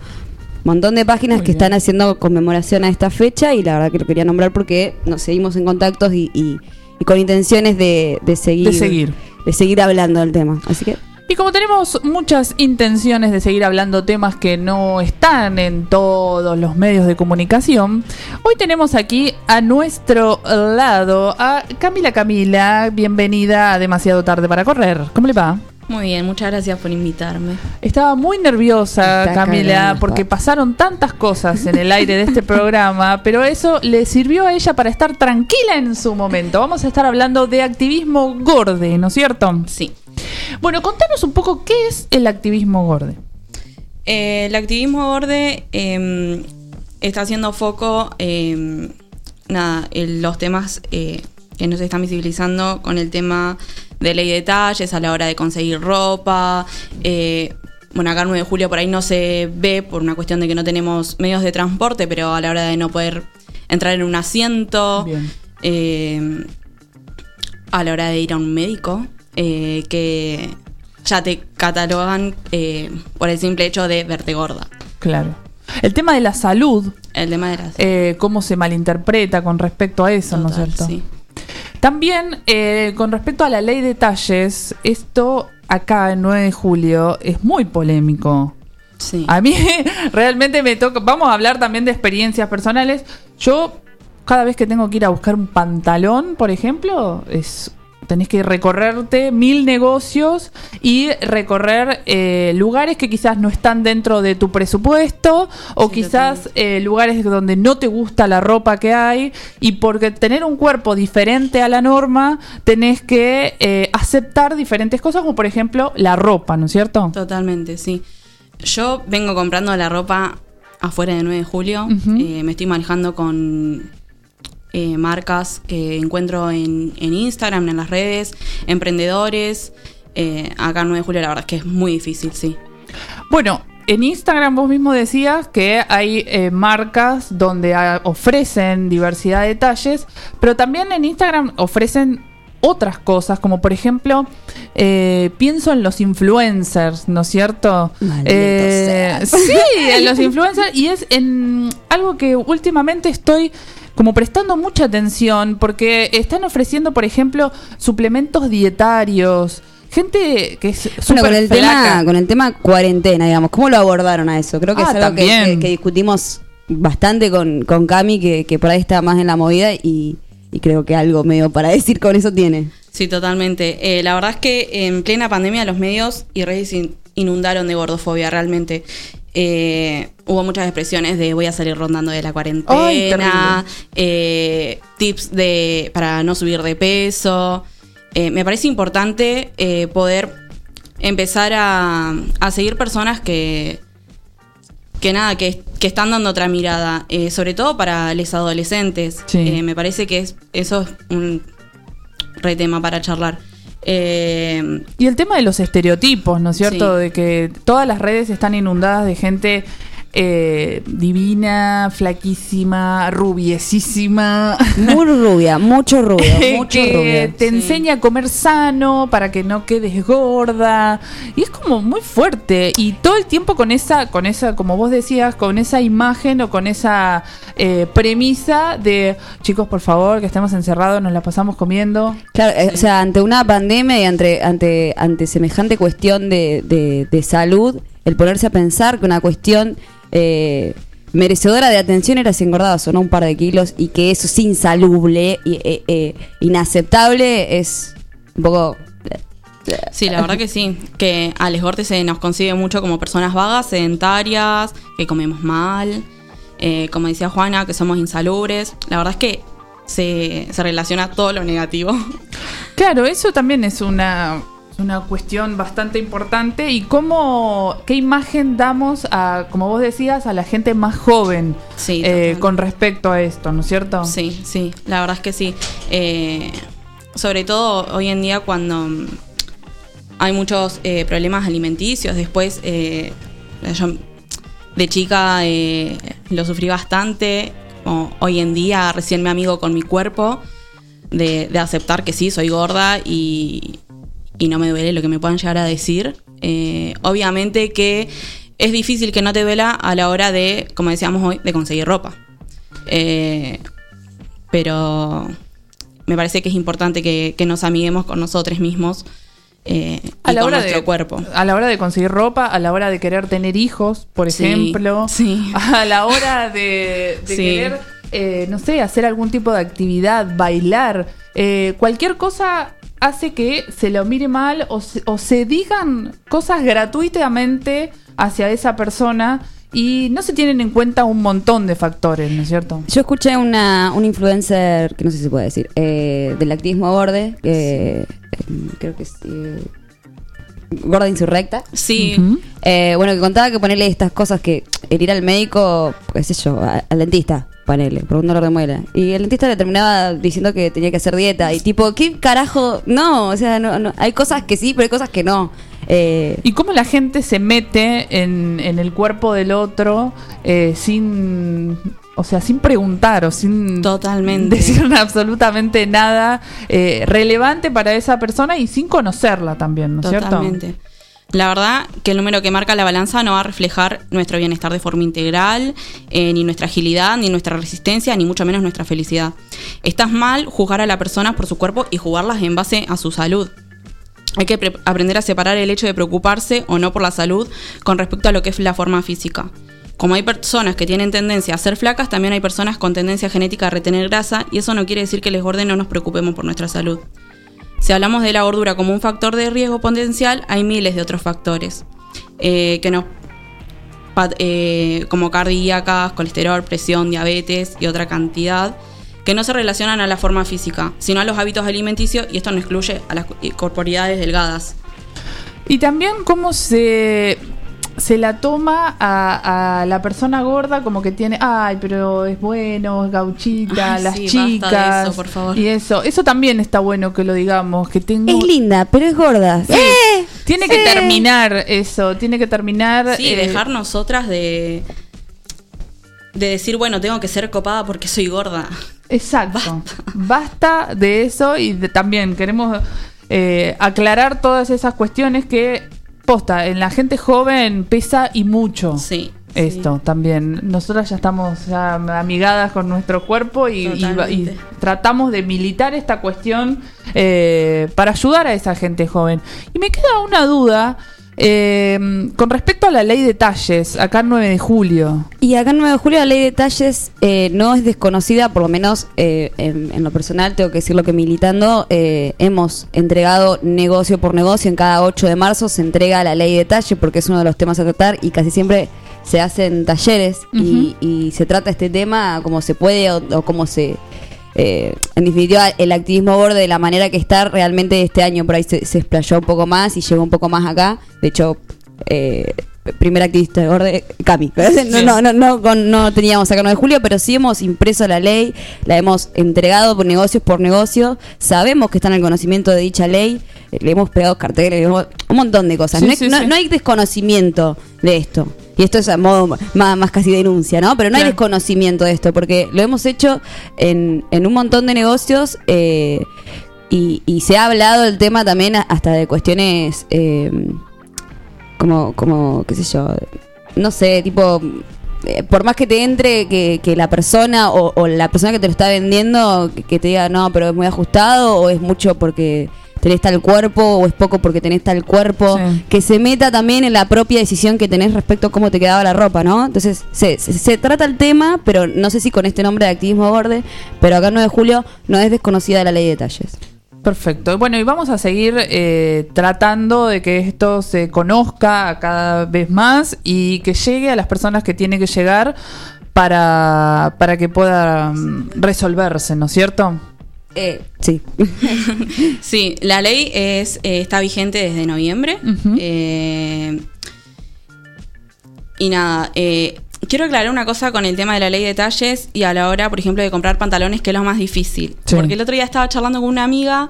montón de páginas que están haciendo conmemoración a esta fecha y la verdad que lo quería nombrar porque nos seguimos en contactos y, y- y con intenciones de, de seguir, De seguir. de seguir hablando del tema. Así que Y como tenemos muchas intenciones de seguir hablando temas que no están en todos los medios de comunicación, hoy tenemos aquí a nuestro lado a Camila Camila. Bienvenida a Demasiado Tarde para Correr. ¿Cómo le va? Muy bien, muchas gracias por invitarme. Estaba muy nerviosa Está Camila porque pasaron tantas cosas en el aire de este programa, pero eso le sirvió a ella para estar tranquila en su momento. Vamos a estar hablando de activismo gorde, ¿no es cierto? Sí. Bueno, contanos un poco qué es el activismo gorde. Eh, el activismo borde eh, está haciendo foco, eh, nada, en los temas eh, que nos están visibilizando con el tema de ley de detalles a la hora de conseguir ropa. Eh, bueno, acá 9 de julio por ahí no se ve por una cuestión de que no tenemos medios de transporte, pero a la hora de no poder entrar en un asiento, eh, a la hora de ir a un médico, eh, que ya te catalogan eh, por el simple hecho de verte gorda. Claro. El tema de la salud. El tema de la eh, cómo se malinterpreta con respecto a eso, ¿no es cierto? sí. También, con respecto a la ley de talles, esto acá en 9 de julio es muy polémico. Sí. A mí realmente me toca. Vamos a hablar también de experiencias personales. Yo, cada vez que tengo que ir a buscar un pantalón, por ejemplo, es. Tenés que recorrerte mil negocios y recorrer eh, lugares que quizás no están dentro de tu presupuesto o quizás eh, lugares donde no te gusta la ropa que hay y porque tener un cuerpo diferente a la norma tenés que eh, aceptar diferentes cosas como por ejemplo la ropa, ¿no es cierto? Totalmente, sí. Yo vengo comprando la ropa afuera de 9 de julio. Me estoy manejando con eh, marcas que encuentro en, en Instagram, en las redes, emprendedores. Eh, acá en 9 de julio la verdad es que es muy difícil, sí. Bueno, en Instagram vos mismo decías que hay eh, marcas donde ah, ofrecen diversidad de detalles, pero también en Instagram ofrecen otras cosas, como por ejemplo, eh, pienso en los influencers, ¿no es cierto? Eh, sí, en los influencers, y es en algo que últimamente estoy como prestando mucha atención, porque están ofreciendo, por ejemplo, suplementos dietarios. Gente que es Bueno, con el, flaca. tema, con el tema cuarentena, digamos, ¿cómo lo abordaron a eso? Creo que Ah, es algo que, también. que- que discutimos bastante con, con Cami, que, que por ahí está más en la movida y, y creo que algo medio para decir con eso tiene. Sí, totalmente. Eh, la verdad es que en plena pandemia los medios y redes in- inundaron de gordofobia, realmente. Eh, hubo muchas expresiones de voy a salir rondando de la cuarentena, eh, tips de para no subir de peso. Eh, me parece importante eh, poder empezar a, a seguir personas que, que nada, que, que están dando otra mirada, sobre todo para los adolescentes. Me parece que es, eso es un re tema para charlar. Eh, Y el tema de los estereotipos, ¿no es cierto? Sí. De que todas las redes están inundadas de gente eh, divina, flaquísima, rubiesísima. Muy rubia, mucho rubia, mucho que rubia. te enseña a comer sano para que no quedes gorda. Y es como muy fuerte. Y todo el tiempo con esa con esa como vos decías con esa imagen o con esa eh, premisa de chicos por favor que estemos encerrados nos la pasamos comiendo Claro, eh, o sea, ante una pandemia y ante, ante, ante semejante cuestión de, de- de salud, el ponerse a pensar que una cuestión eh, merecedora de atención era si engordabas o no un par de kilos y que eso es insalubre y eh, eh, inaceptable es un poco... Sí, la verdad que sí. Que a Gortes se nos concibe mucho como personas vagas, sedentarias, que comemos mal. eh, como decía Juana, que somos insalubres. La verdad es que se, se relaciona todo lo negativo. Claro, eso también es una, una cuestión bastante importante. ¿Y cómo, qué imagen damos a, como vos decías, a la gente más joven Sí, eh, con respecto a esto, ¿no es cierto? Sí, sí, la verdad es que sí. Eh, sobre todo hoy en día cuando hay muchos eh, problemas alimenticios. Después, yo de chica lo sufrí bastante. Como hoy en día recién me amigo con mi cuerpo. De, de aceptar que sí, soy gorda y, y no me duele lo que me puedan llegar a decir. Eh, obviamente que es difícil que no te duela a la hora de, como decíamos hoy, de conseguir ropa. Eh, pero me parece que es importante que, que nos amiguemos con nosotros mismos eh, y A la con hora nuestro de, cuerpo. A la hora de conseguir ropa, a la hora de querer tener hijos, por Sí, ejemplo. sí. A la hora de, de Sí. querer, eh, no sé, hacer algún tipo de actividad, bailar. eh, cualquier cosa hace que se lo mire mal o se, o se digan cosas gratuitamente hacia esa persona y no se tienen en cuenta un montón de factores, ¿no es cierto? Yo escuché una, un influencer, que no sé si se puede decir, eh, del activismo a borde, que eh, creo que es... eh, gorda insurrecta. Sí. Eh, bueno, que contaba que ponerle estas cosas que el ir al médico, qué sé yo, al dentista, ponele, por un dolor de muela. Y el dentista le terminaba diciendo que tenía que hacer dieta. Y tipo, ¿qué carajo? No, o sea, no, no, hay cosas que sí, pero hay cosas que no. Eh, Y cómo la gente se mete en, en el cuerpo del otro eh, sin, o sea, sin preguntar o sin Totalmente. decir absolutamente nada eh, relevante para esa persona y sin conocerla también, ¿no es cierto? Totalmente. La verdad que el número que marca la balanza no va a reflejar nuestro bienestar de forma integral, eh, ni nuestra agilidad, ni nuestra resistencia, ni mucho menos nuestra felicidad. Estás mal juzgar a la persona por su cuerpo y jugarlas en base a su salud. Hay que pre- aprender a separar el hecho de preocuparse o no por la salud con respecto a lo que es la forma física. Como hay personas que tienen tendencia a ser flacas, también hay personas con tendencia genética a retener grasa y eso no quiere decir que les gorde no nos preocupemos por nuestra salud. Si hablamos de la gordura como un factor de riesgo potencial, hay miles de otros factores eh, que nos eh, como cardíacas, colesterol, presión, diabetes y otra cantidad que no se relacionan a la forma física, sino a los hábitos alimenticios y esto no excluye a las eh, corporidades delgadas. Y también cómo se, se la toma a, a la persona gorda como que tiene, ay, pero es bueno, es gauchita, Ay, las sí, basta de chicas. eso, por favor. Y eso, eso también está bueno que lo digamos, que tengo... es linda, pero es gorda. Sí. ¡Eh! Tiene que terminar eso, tiene que terminar... Sí, eh, dejar nosotras de de decir, bueno, tengo que ser copada porque soy gorda. Exacto. Basta, de eso y de- también queremos eh, aclarar todas esas cuestiones que, posta, en la gente joven pesa y mucho. Sí. Esto también. Nosotras ya estamos ya amigadas con nuestro cuerpo y, y tratamos de militar esta cuestión eh, para ayudar a esa gente joven. Y me queda una duda eh, con respecto a la ley de talles, acá el 9 de julio. Y acá en 9 de julio la ley de talles eh, no es desconocida, por lo menos eh, en, en lo personal, tengo que decirlo que militando, eh, hemos entregado negocio por negocio. En cada 8 de marzo se entrega la ley de talles porque es uno de los temas a tratar y casi siempre se hacen talleres y, y se trata este tema como se puede o, o como se... eh, en definitiva, el activismo borde de la manera que está realmente este año por ahí se, se explayó un poco más y llegó un poco más acá. De hecho, eh, primera activista de borde, Cami. No, no, no, no, con- no teníamos acá 9 de julio, pero sí hemos impreso la ley, la hemos entregado por negocios por negocio. Sabemos que está en el conocimiento de dicha ley. eh, Le hemos pegado carteles, le hemos- un montón de cosas. Sí, no, hay, sí, no- sí. no hay desconocimiento de esto. Y esto es a modo más, más casi denuncia, ¿no? Pero no hay desconocimiento de esto, porque lo hemos hecho en, en un montón de negocios eh, y, y se ha hablado del tema también hasta de cuestiones eh, como, como, qué sé yo, no sé, tipo, eh, por más que te entre que, que la persona o, o la persona que te lo está vendiendo, que, que te diga, no, pero es muy ajustado o es mucho porque tenés tal cuerpo o es poco porque tenés tal cuerpo, Sí. que se meta también en la propia decisión que tenés respecto a cómo te quedaba la ropa, ¿no? Entonces, se, se, se trata el tema, pero no sé si con este nombre de activismo borde, pero acá el 9 de julio no es desconocida la ley de detalles. Perfecto. Bueno, y vamos a seguir eh, tratando de que esto se conozca cada vez más y que llegue a las personas que tiene que llegar para, para que pueda mm, resolverse, ¿no es cierto? Eh, sí. Sí, la ley es, eh, está vigente desde noviembre. Eh, y nada, eh, quiero aclarar una cosa con el tema de la ley de talles y a la hora, por ejemplo, de comprar pantalones, que es lo más difícil. Sí. Porque el otro día estaba charlando con una amiga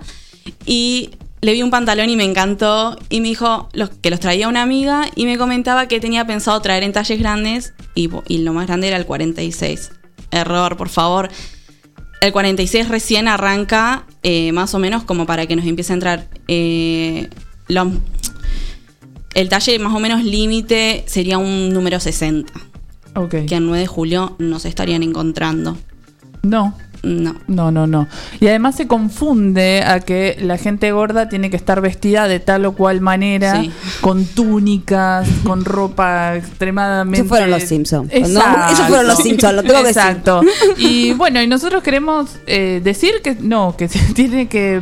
y le vi un pantalón y me encantó y me dijo los, que los traía una amiga y me comentaba que tenía pensado traer en talles grandes y lo más grande era el 46. Error, por favor. El 46 recién arranca eh, más o menos como para que nos empiece a entrar. eh, lo- el talle más o menos límite sería un número 60. Ok. Que en 9 de julio no se estarían encontrando. No. No. No, no, no. Y además se confunde a que la gente gorda tiene que estar vestida de tal o cual manera, Sí. con túnicas, con ropa extremadamente. Esos fueron los Simpsons. No, Exacto. esos fueron los Simpsons, lo tengo que decir. Exacto. Y bueno, y nosotros queremos eh, decir que no, que se tiene que.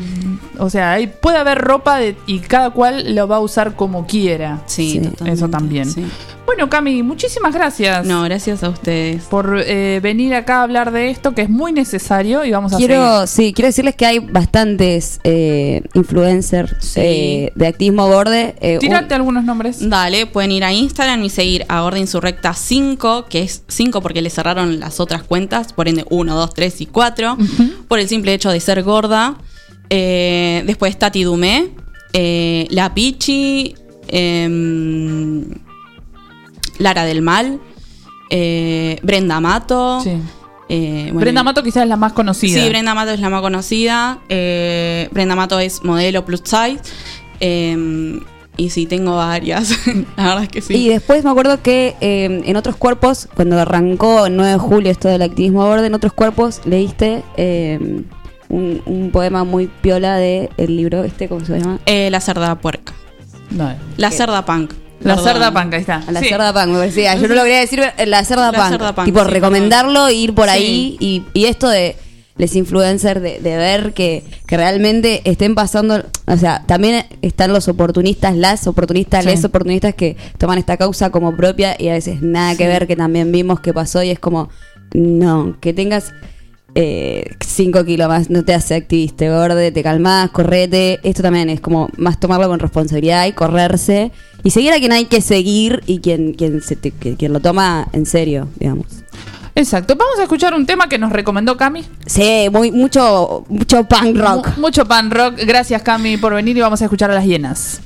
O sea, hay, puede haber ropa de- y cada cual lo va a usar como quiera. Sí, totalmente, Eso también. sí. Bueno, Cami, muchísimas gracias. No, gracias a ustedes. Por eh, venir acá a hablar de esto que es muy necesario y vamos a quiero, Sí, quiero decirles que hay bastantes eh, influencers eh, de activismo borde. Eh, Tírate algunos nombres. Dale, pueden ir a Instagram y seguir a Orden Insurrecta 5, que es 5 porque le cerraron las otras cuentas, por ende 1, 2, 3 y 4, por el simple hecho de ser gorda. después Tati Dumé, La Pichi, em, Lara del Mal, eh, Brenda Mato. Eh, Brenda Mato quizás es la más conocida. Sí, Brenda Mato es la más conocida. Eh, Brenda Mato es modelo plus size. y sí, tengo varias. la verdad es que sí. Y después me acuerdo que en otros cuerpos, cuando arrancó el 9 de julio esto del activismo a borde, en otros cuerpos leíste un, poema muy piola del el libro este, ¿cómo se llama? la cerda puerca. La cerda punk. La cerda punk, ahí está. La cerda punk, me parecía. Yo no lo quería decir, la cerda punk. Tipo, recomendarlo, ir por ahí. Y, y, esto de les influencers, de, ver que, que, realmente estén pasando. O sea, también están los oportunistas, las oportunistas, les oportunistas que toman esta causa como propia y a veces nada que ver, que también vimos que pasó y es como, no, que tengas. 5 eh, kilos más no te hace activista, gorde, te calmás, correte. Esto también es como más tomarlo con responsabilidad y correrse y seguir a quien hay que seguir y quien, quien, se quien lo toma en serio, digamos. Exacto. Vamos a escuchar un tema que nos recomendó Cami. Sí, muy, mucho, mucho punk rock. mucho punk rock. Gracias, Cami, por venir y vamos a escuchar a las hienas.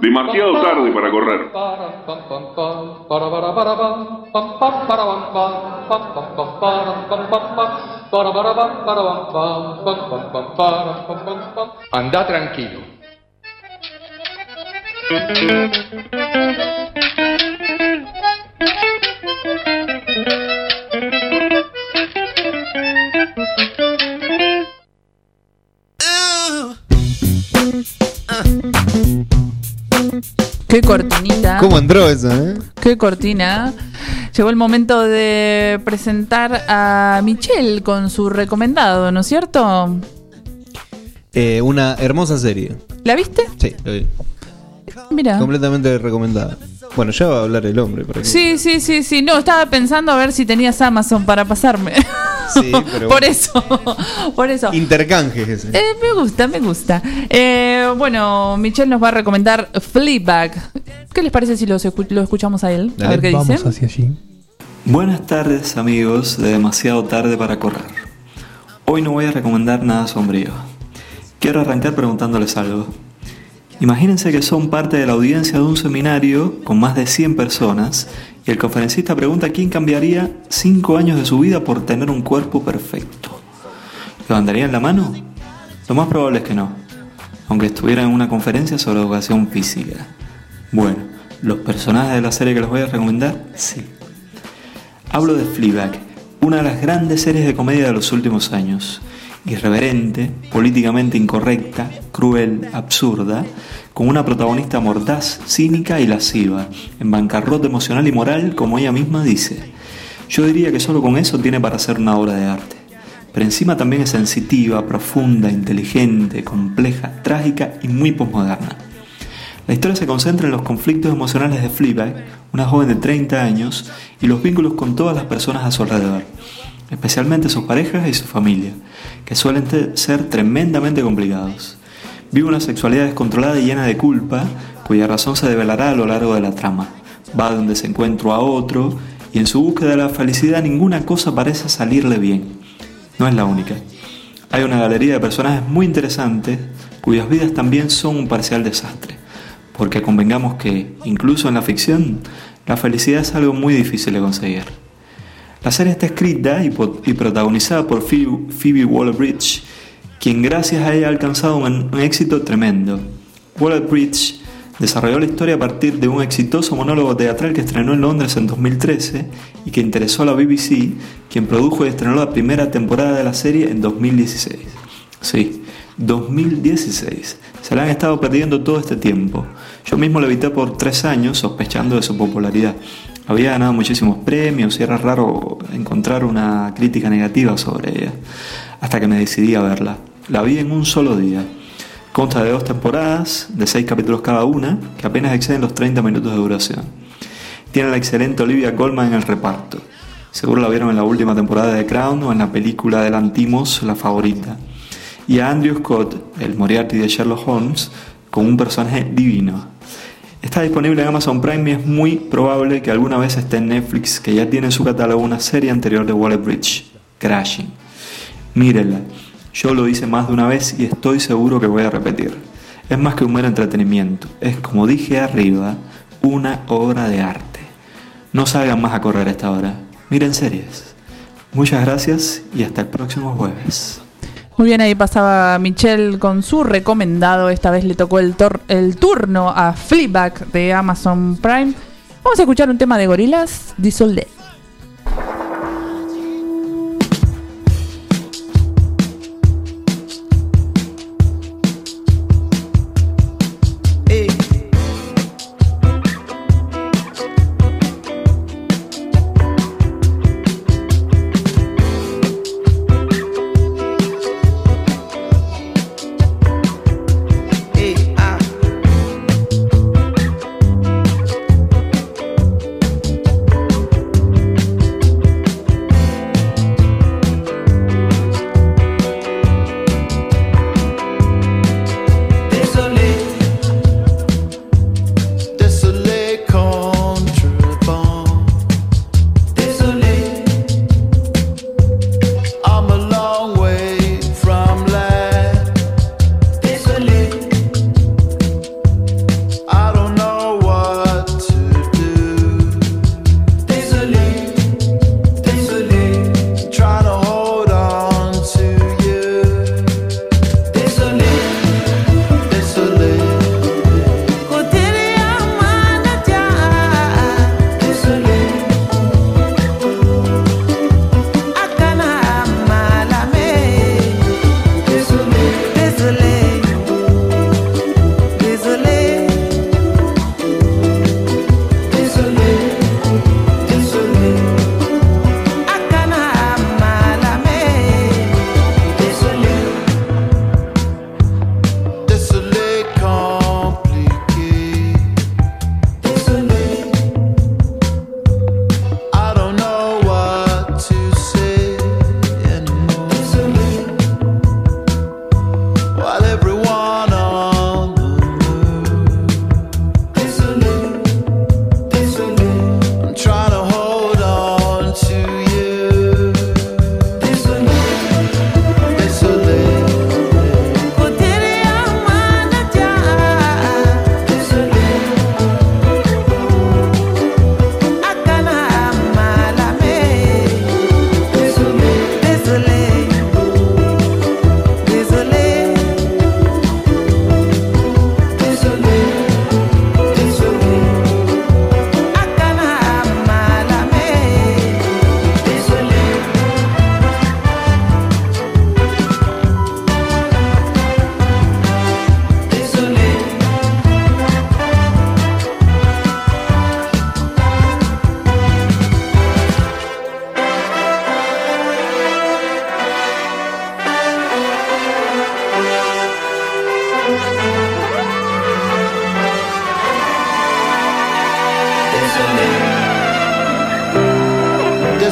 Demasiado tarde para correr. Anda tranquilo. ¿Cómo entró eso, eh? Qué cortina. Llegó el momento de presentar a Michelle con su recomendado, ¿no es cierto? Eh, una hermosa serie. ¿La viste? Sí, lo vi. Mira. Completamente recomendada. Bueno, ya va a hablar el hombre. Por Sí, sí, sí, sí. No, estaba pensando a ver si tenías Amazon para pasarme. Sí, pero por eso, por eso. Intercanjes ese. Eh, me gusta, me gusta. Eh, bueno, Michelle nos va a recomendar Fleabag. ¿Qué les parece si lo, escuchamos a él? a ver qué vamos dice. hacia allí. Buenas tardes amigos de Demasiado Tarde para Correr. Hoy no voy a recomendar nada sombrío. Quiero arrancar preguntándoles algo. Imagínense que son parte de la audiencia de un seminario con más de 100 personas y el conferencista pregunta quién cambiaría 5 años de su vida por tener un cuerpo perfecto. ¿Levantarían la mano? Lo más probable es que no, aunque estuviera en una conferencia sobre educación física. Bueno, los personajes de la serie que les voy a recomendar, sí. Hablo de Fleabag, una de las grandes series de comedia de los últimos años. Irreverente, políticamente incorrecta, cruel, absurda, con una protagonista mordaz, cínica y lasciva, en bancarrota emocional y moral, como ella misma dice. Yo diría que solo con eso tiene para hacer una obra de arte. Pero encima también es sensitiva, profunda, inteligente, compleja, trágica y muy posmoderna. La historia se concentra en los conflictos emocionales de Fleabag, una joven de 30 años, y los vínculos con todas las personas a su alrededor, especialmente sus parejas y su familia, que suelen ser tremendamente complicados. Vive una sexualidad descontrolada y llena de culpa, cuya razón se develará a lo largo de la trama. Va de un desencuentro a otro, y en su búsqueda de la felicidad ninguna cosa parece salirle bien. No es la única. Hay una galería de personajes muy interesantes, cuyas vidas también son un parcial desastre porque convengamos que, incluso en la ficción, la felicidad es algo muy difícil de conseguir. La serie está escrita y, protagonizada por Phoebe Waller-Bridge, quien gracias a ella ha alcanzado un, un éxito tremendo. Waller-Bridge desarrolló la historia a partir de un exitoso monólogo teatral que estrenó en Londres en 2013 y que interesó a la BBC, quien produjo y estrenó la primera temporada de la serie en 2016. Sí, 2016. Se la han estado perdiendo todo este tiempo. Yo mismo la evité por tres años sospechando de su popularidad. Había ganado muchísimos premios y era raro encontrar una crítica negativa sobre ella. Hasta que me decidí a verla. La vi en un solo día. Consta de dos temporadas, de seis capítulos cada una, que apenas exceden los 30 minutos de duración. Tiene la excelente Olivia Colman en el reparto. Seguro la vieron en la última temporada de Crown o en la película de Lantimos, La Favorita y a Andrew Scott, el Moriarty de Sherlock Holmes, con un personaje divino. Está disponible en Amazon Prime y es muy probable que alguna vez esté en Netflix, que ya tiene en su catálogo una serie anterior de Waller Bridge, Crashing. Mírenla, yo lo hice más de una vez y estoy seguro que voy a repetir. Es más que un mero entretenimiento, es como dije arriba, una obra de arte. No salgan más a correr a esta hora, miren series. Muchas gracias y hasta el próximo jueves. Muy bien, ahí pasaba Michelle con su recomendado. Esta vez le tocó el, el turno a Flipback de Amazon Prime. Vamos a escuchar un tema de gorilas, Disolde.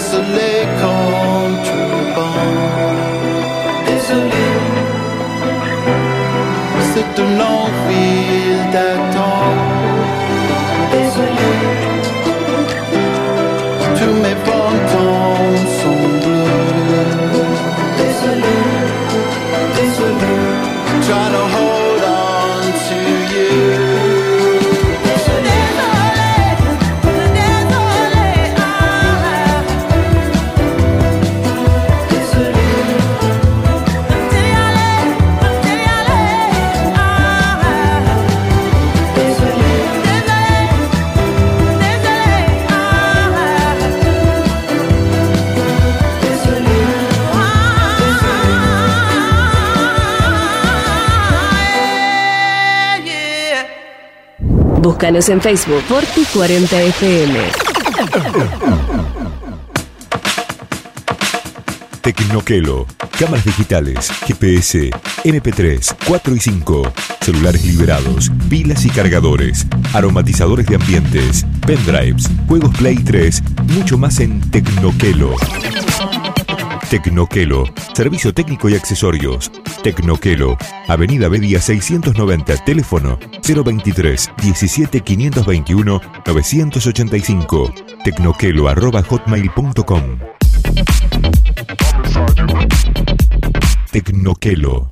yesterday come true. Bond. Búscanos en Facebook Forti 40 FM. Tecnoquelo. Cámaras digitales, GPS, MP3, 4 y 5, celulares liberados, pilas y cargadores, aromatizadores de ambientes, pendrives, juegos Play 3, mucho más en Tecnoquelo. Tecnoquelo, servicio técnico y accesorios. Tecnoquelo, Avenida Bedia 690, teléfono 023 17 521 985. Tecnoquelo arroba hotmail.com. Tecnoquelo.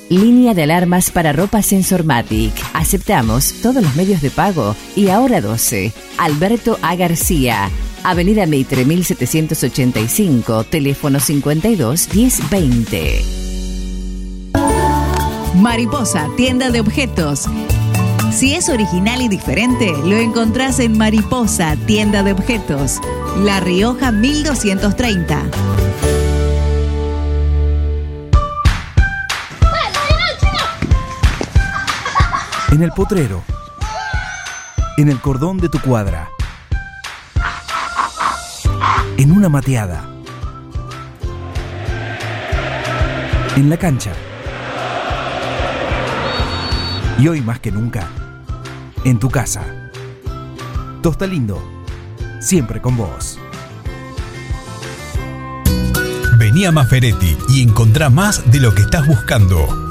Línea de alarmas para ropa Sensormatic. Aceptamos todos los medios de pago y ahora 12. Alberto A. García. Avenida Meitre 1785, teléfono 52 1020. Mariposa, tienda de objetos. Si es original y diferente, lo encontrás en Mariposa, tienda de objetos. La Rioja 1230. En el potrero. En el cordón de tu cuadra. En una mateada. En la cancha. Y hoy más que nunca, en tu casa. Tosta Lindo, siempre con vos. Vení a Maferetti y encontrá más de lo que estás buscando.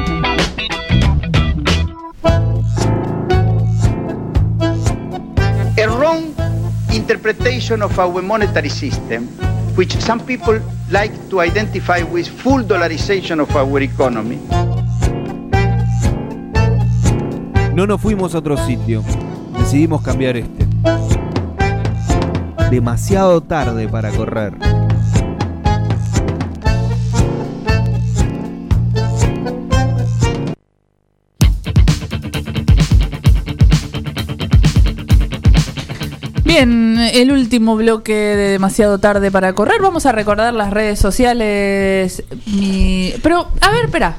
Interpretation of our monetary system, which some people like to identify with full dollarization of our economy. No nos fuimos a otro sitio. Decidimos cambiar este. Demasiado tarde para correr. Bien, el último bloque de demasiado tarde para correr. Vamos a recordar las redes sociales. Mi... Pero, a ver, espera.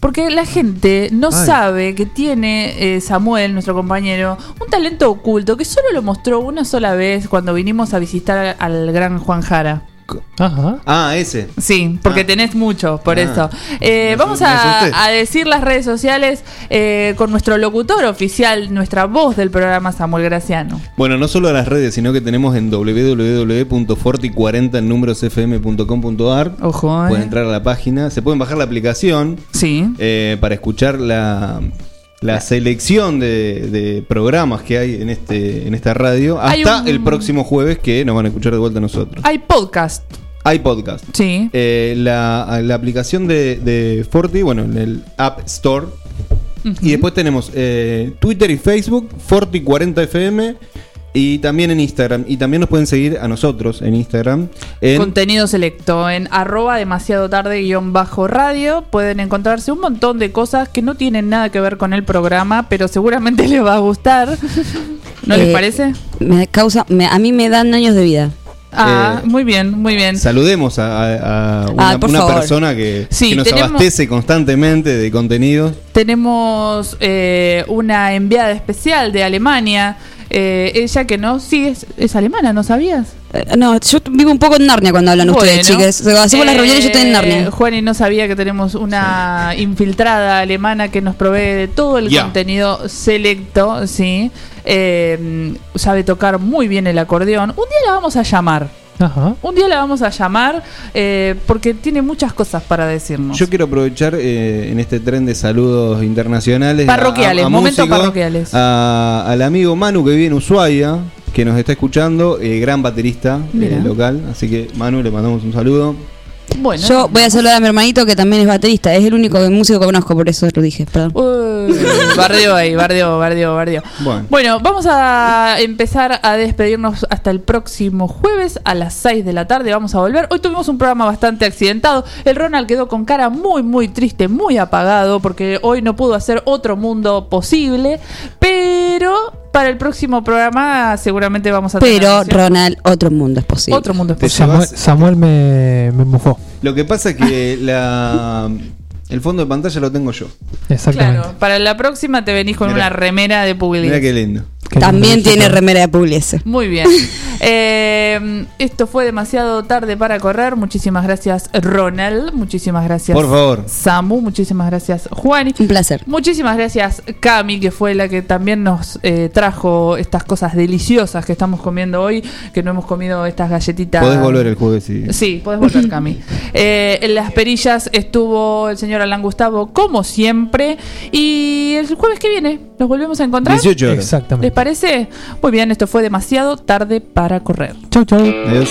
Porque la gente no Ay. sabe que tiene eh, Samuel, nuestro compañero, un talento oculto que solo lo mostró una sola vez cuando vinimos a visitar al gran Juan Jara. Ajá. Ah, ese. Sí, porque tenés mucho, por Ah. eso. Eh, vamos a, a decir las redes sociales eh, con nuestro locutor oficial, nuestra voz del programa, Samuel Graciano. Bueno, no solo las redes, sino que tenemos en www.forti40 en númerosfm.com.ar. Ojo, eh. Pueden entrar a la página, se pueden bajar la aplicación. Sí. eh, para escuchar la, la selección de, de programas que hay en este en esta radio hasta un- el próximo jueves que nos van a escuchar de vuelta a nosotros. Hay podcast. Hay podcast. Sí. Eh, la, la aplicación de, de Forti, bueno, en el App Store. Y después tenemos eh, Twitter y Facebook, Forti40FM. Y también en Instagram. Y también nos pueden seguir a nosotros en Instagram. En Contenido selecto en arroba demasiado tarde guion bajo radio. Pueden encontrarse un montón de cosas que no tienen nada que ver con el programa, pero seguramente les va a gustar. ¿No les Eh, parece? Me causa, me- a mí me dan años de vida. Ah, muy bien, muy bien. Saludemos a, a- a una, Ah, una persona que, Sí, que nos tenemos- abastece constantemente de contenido. Tenemos eh, una enviada especial de Alemania. Eh, ella que no, sí, es, es alemana, ¿no sabías? Eh, No, yo vivo un poco en Narnia cuando hablan ustedes, chicas. Hacemos las eh, reuniones y yo estoy en Narnia. Juan y no sabía que tenemos una infiltrada alemana que nos provee de todo el contenido selecto, ¿sí? Eh, sabe tocar muy bien el acordeón. Un día la vamos a llamar. Ajá. Un día la vamos a llamar eh, porque tiene muchas cosas para decirnos. Yo quiero aprovechar eh, en este tren de saludos internacionales. Parroquiales, momentos parroquiales. a- al amigo Manu que vive en Ushuaia, que nos está escuchando, eh, gran baterista eh, local. Así que Manu, le mandamos un saludo. Bueno, Yo voy a saludar a mi hermanito que también es baterista. Es el único músico que conozco, por eso lo dije. Perdón. Uy, bardeo ahí, bardeo, bardeo, bardeo. Bueno. Bueno, vamos a empezar a despedirnos hasta el próximo jueves a las 6 de la tarde. Vamos a volver. Hoy tuvimos un programa bastante accidentado. El Ronald quedó con cara muy, muy triste, muy apagado, porque hoy no pudo hacer otro mundo posible. Pero para el próximo programa seguramente vamos a tener. Pero. Ronald, otro mundo es posible. Otro mundo es posible. Samuel, Samuel me, me mufó. Lo que pasa es que la, el fondo de pantalla lo tengo yo. Exactamente. Claro, para la próxima te venís con Mirá. una remera de publicidad. Mira qué lindo. También tiene remera de Pugliese. Muy bien. Eh, esto fue demasiado tarde para correr. Muchísimas gracias, Ronald. Muchísimas gracias. Por favor. Samu. Muchísimas gracias, Juani. Un placer. Muchísimas gracias, Cami, que fue la que también nos eh, trajo estas cosas deliciosas que estamos comiendo hoy, que no hemos comido estas galletitas. Podés volver el jueves y. Sí, podés volver, Cami. Eh, en las perillas estuvo el señor Alan Gustavo, como siempre. Y el jueves que viene nos volvemos a encontrar. 18 horas. Exactamente. ¿Les parece? Muy bien, esto fue demasiado tarde para correr. Chau, chau. Adiós.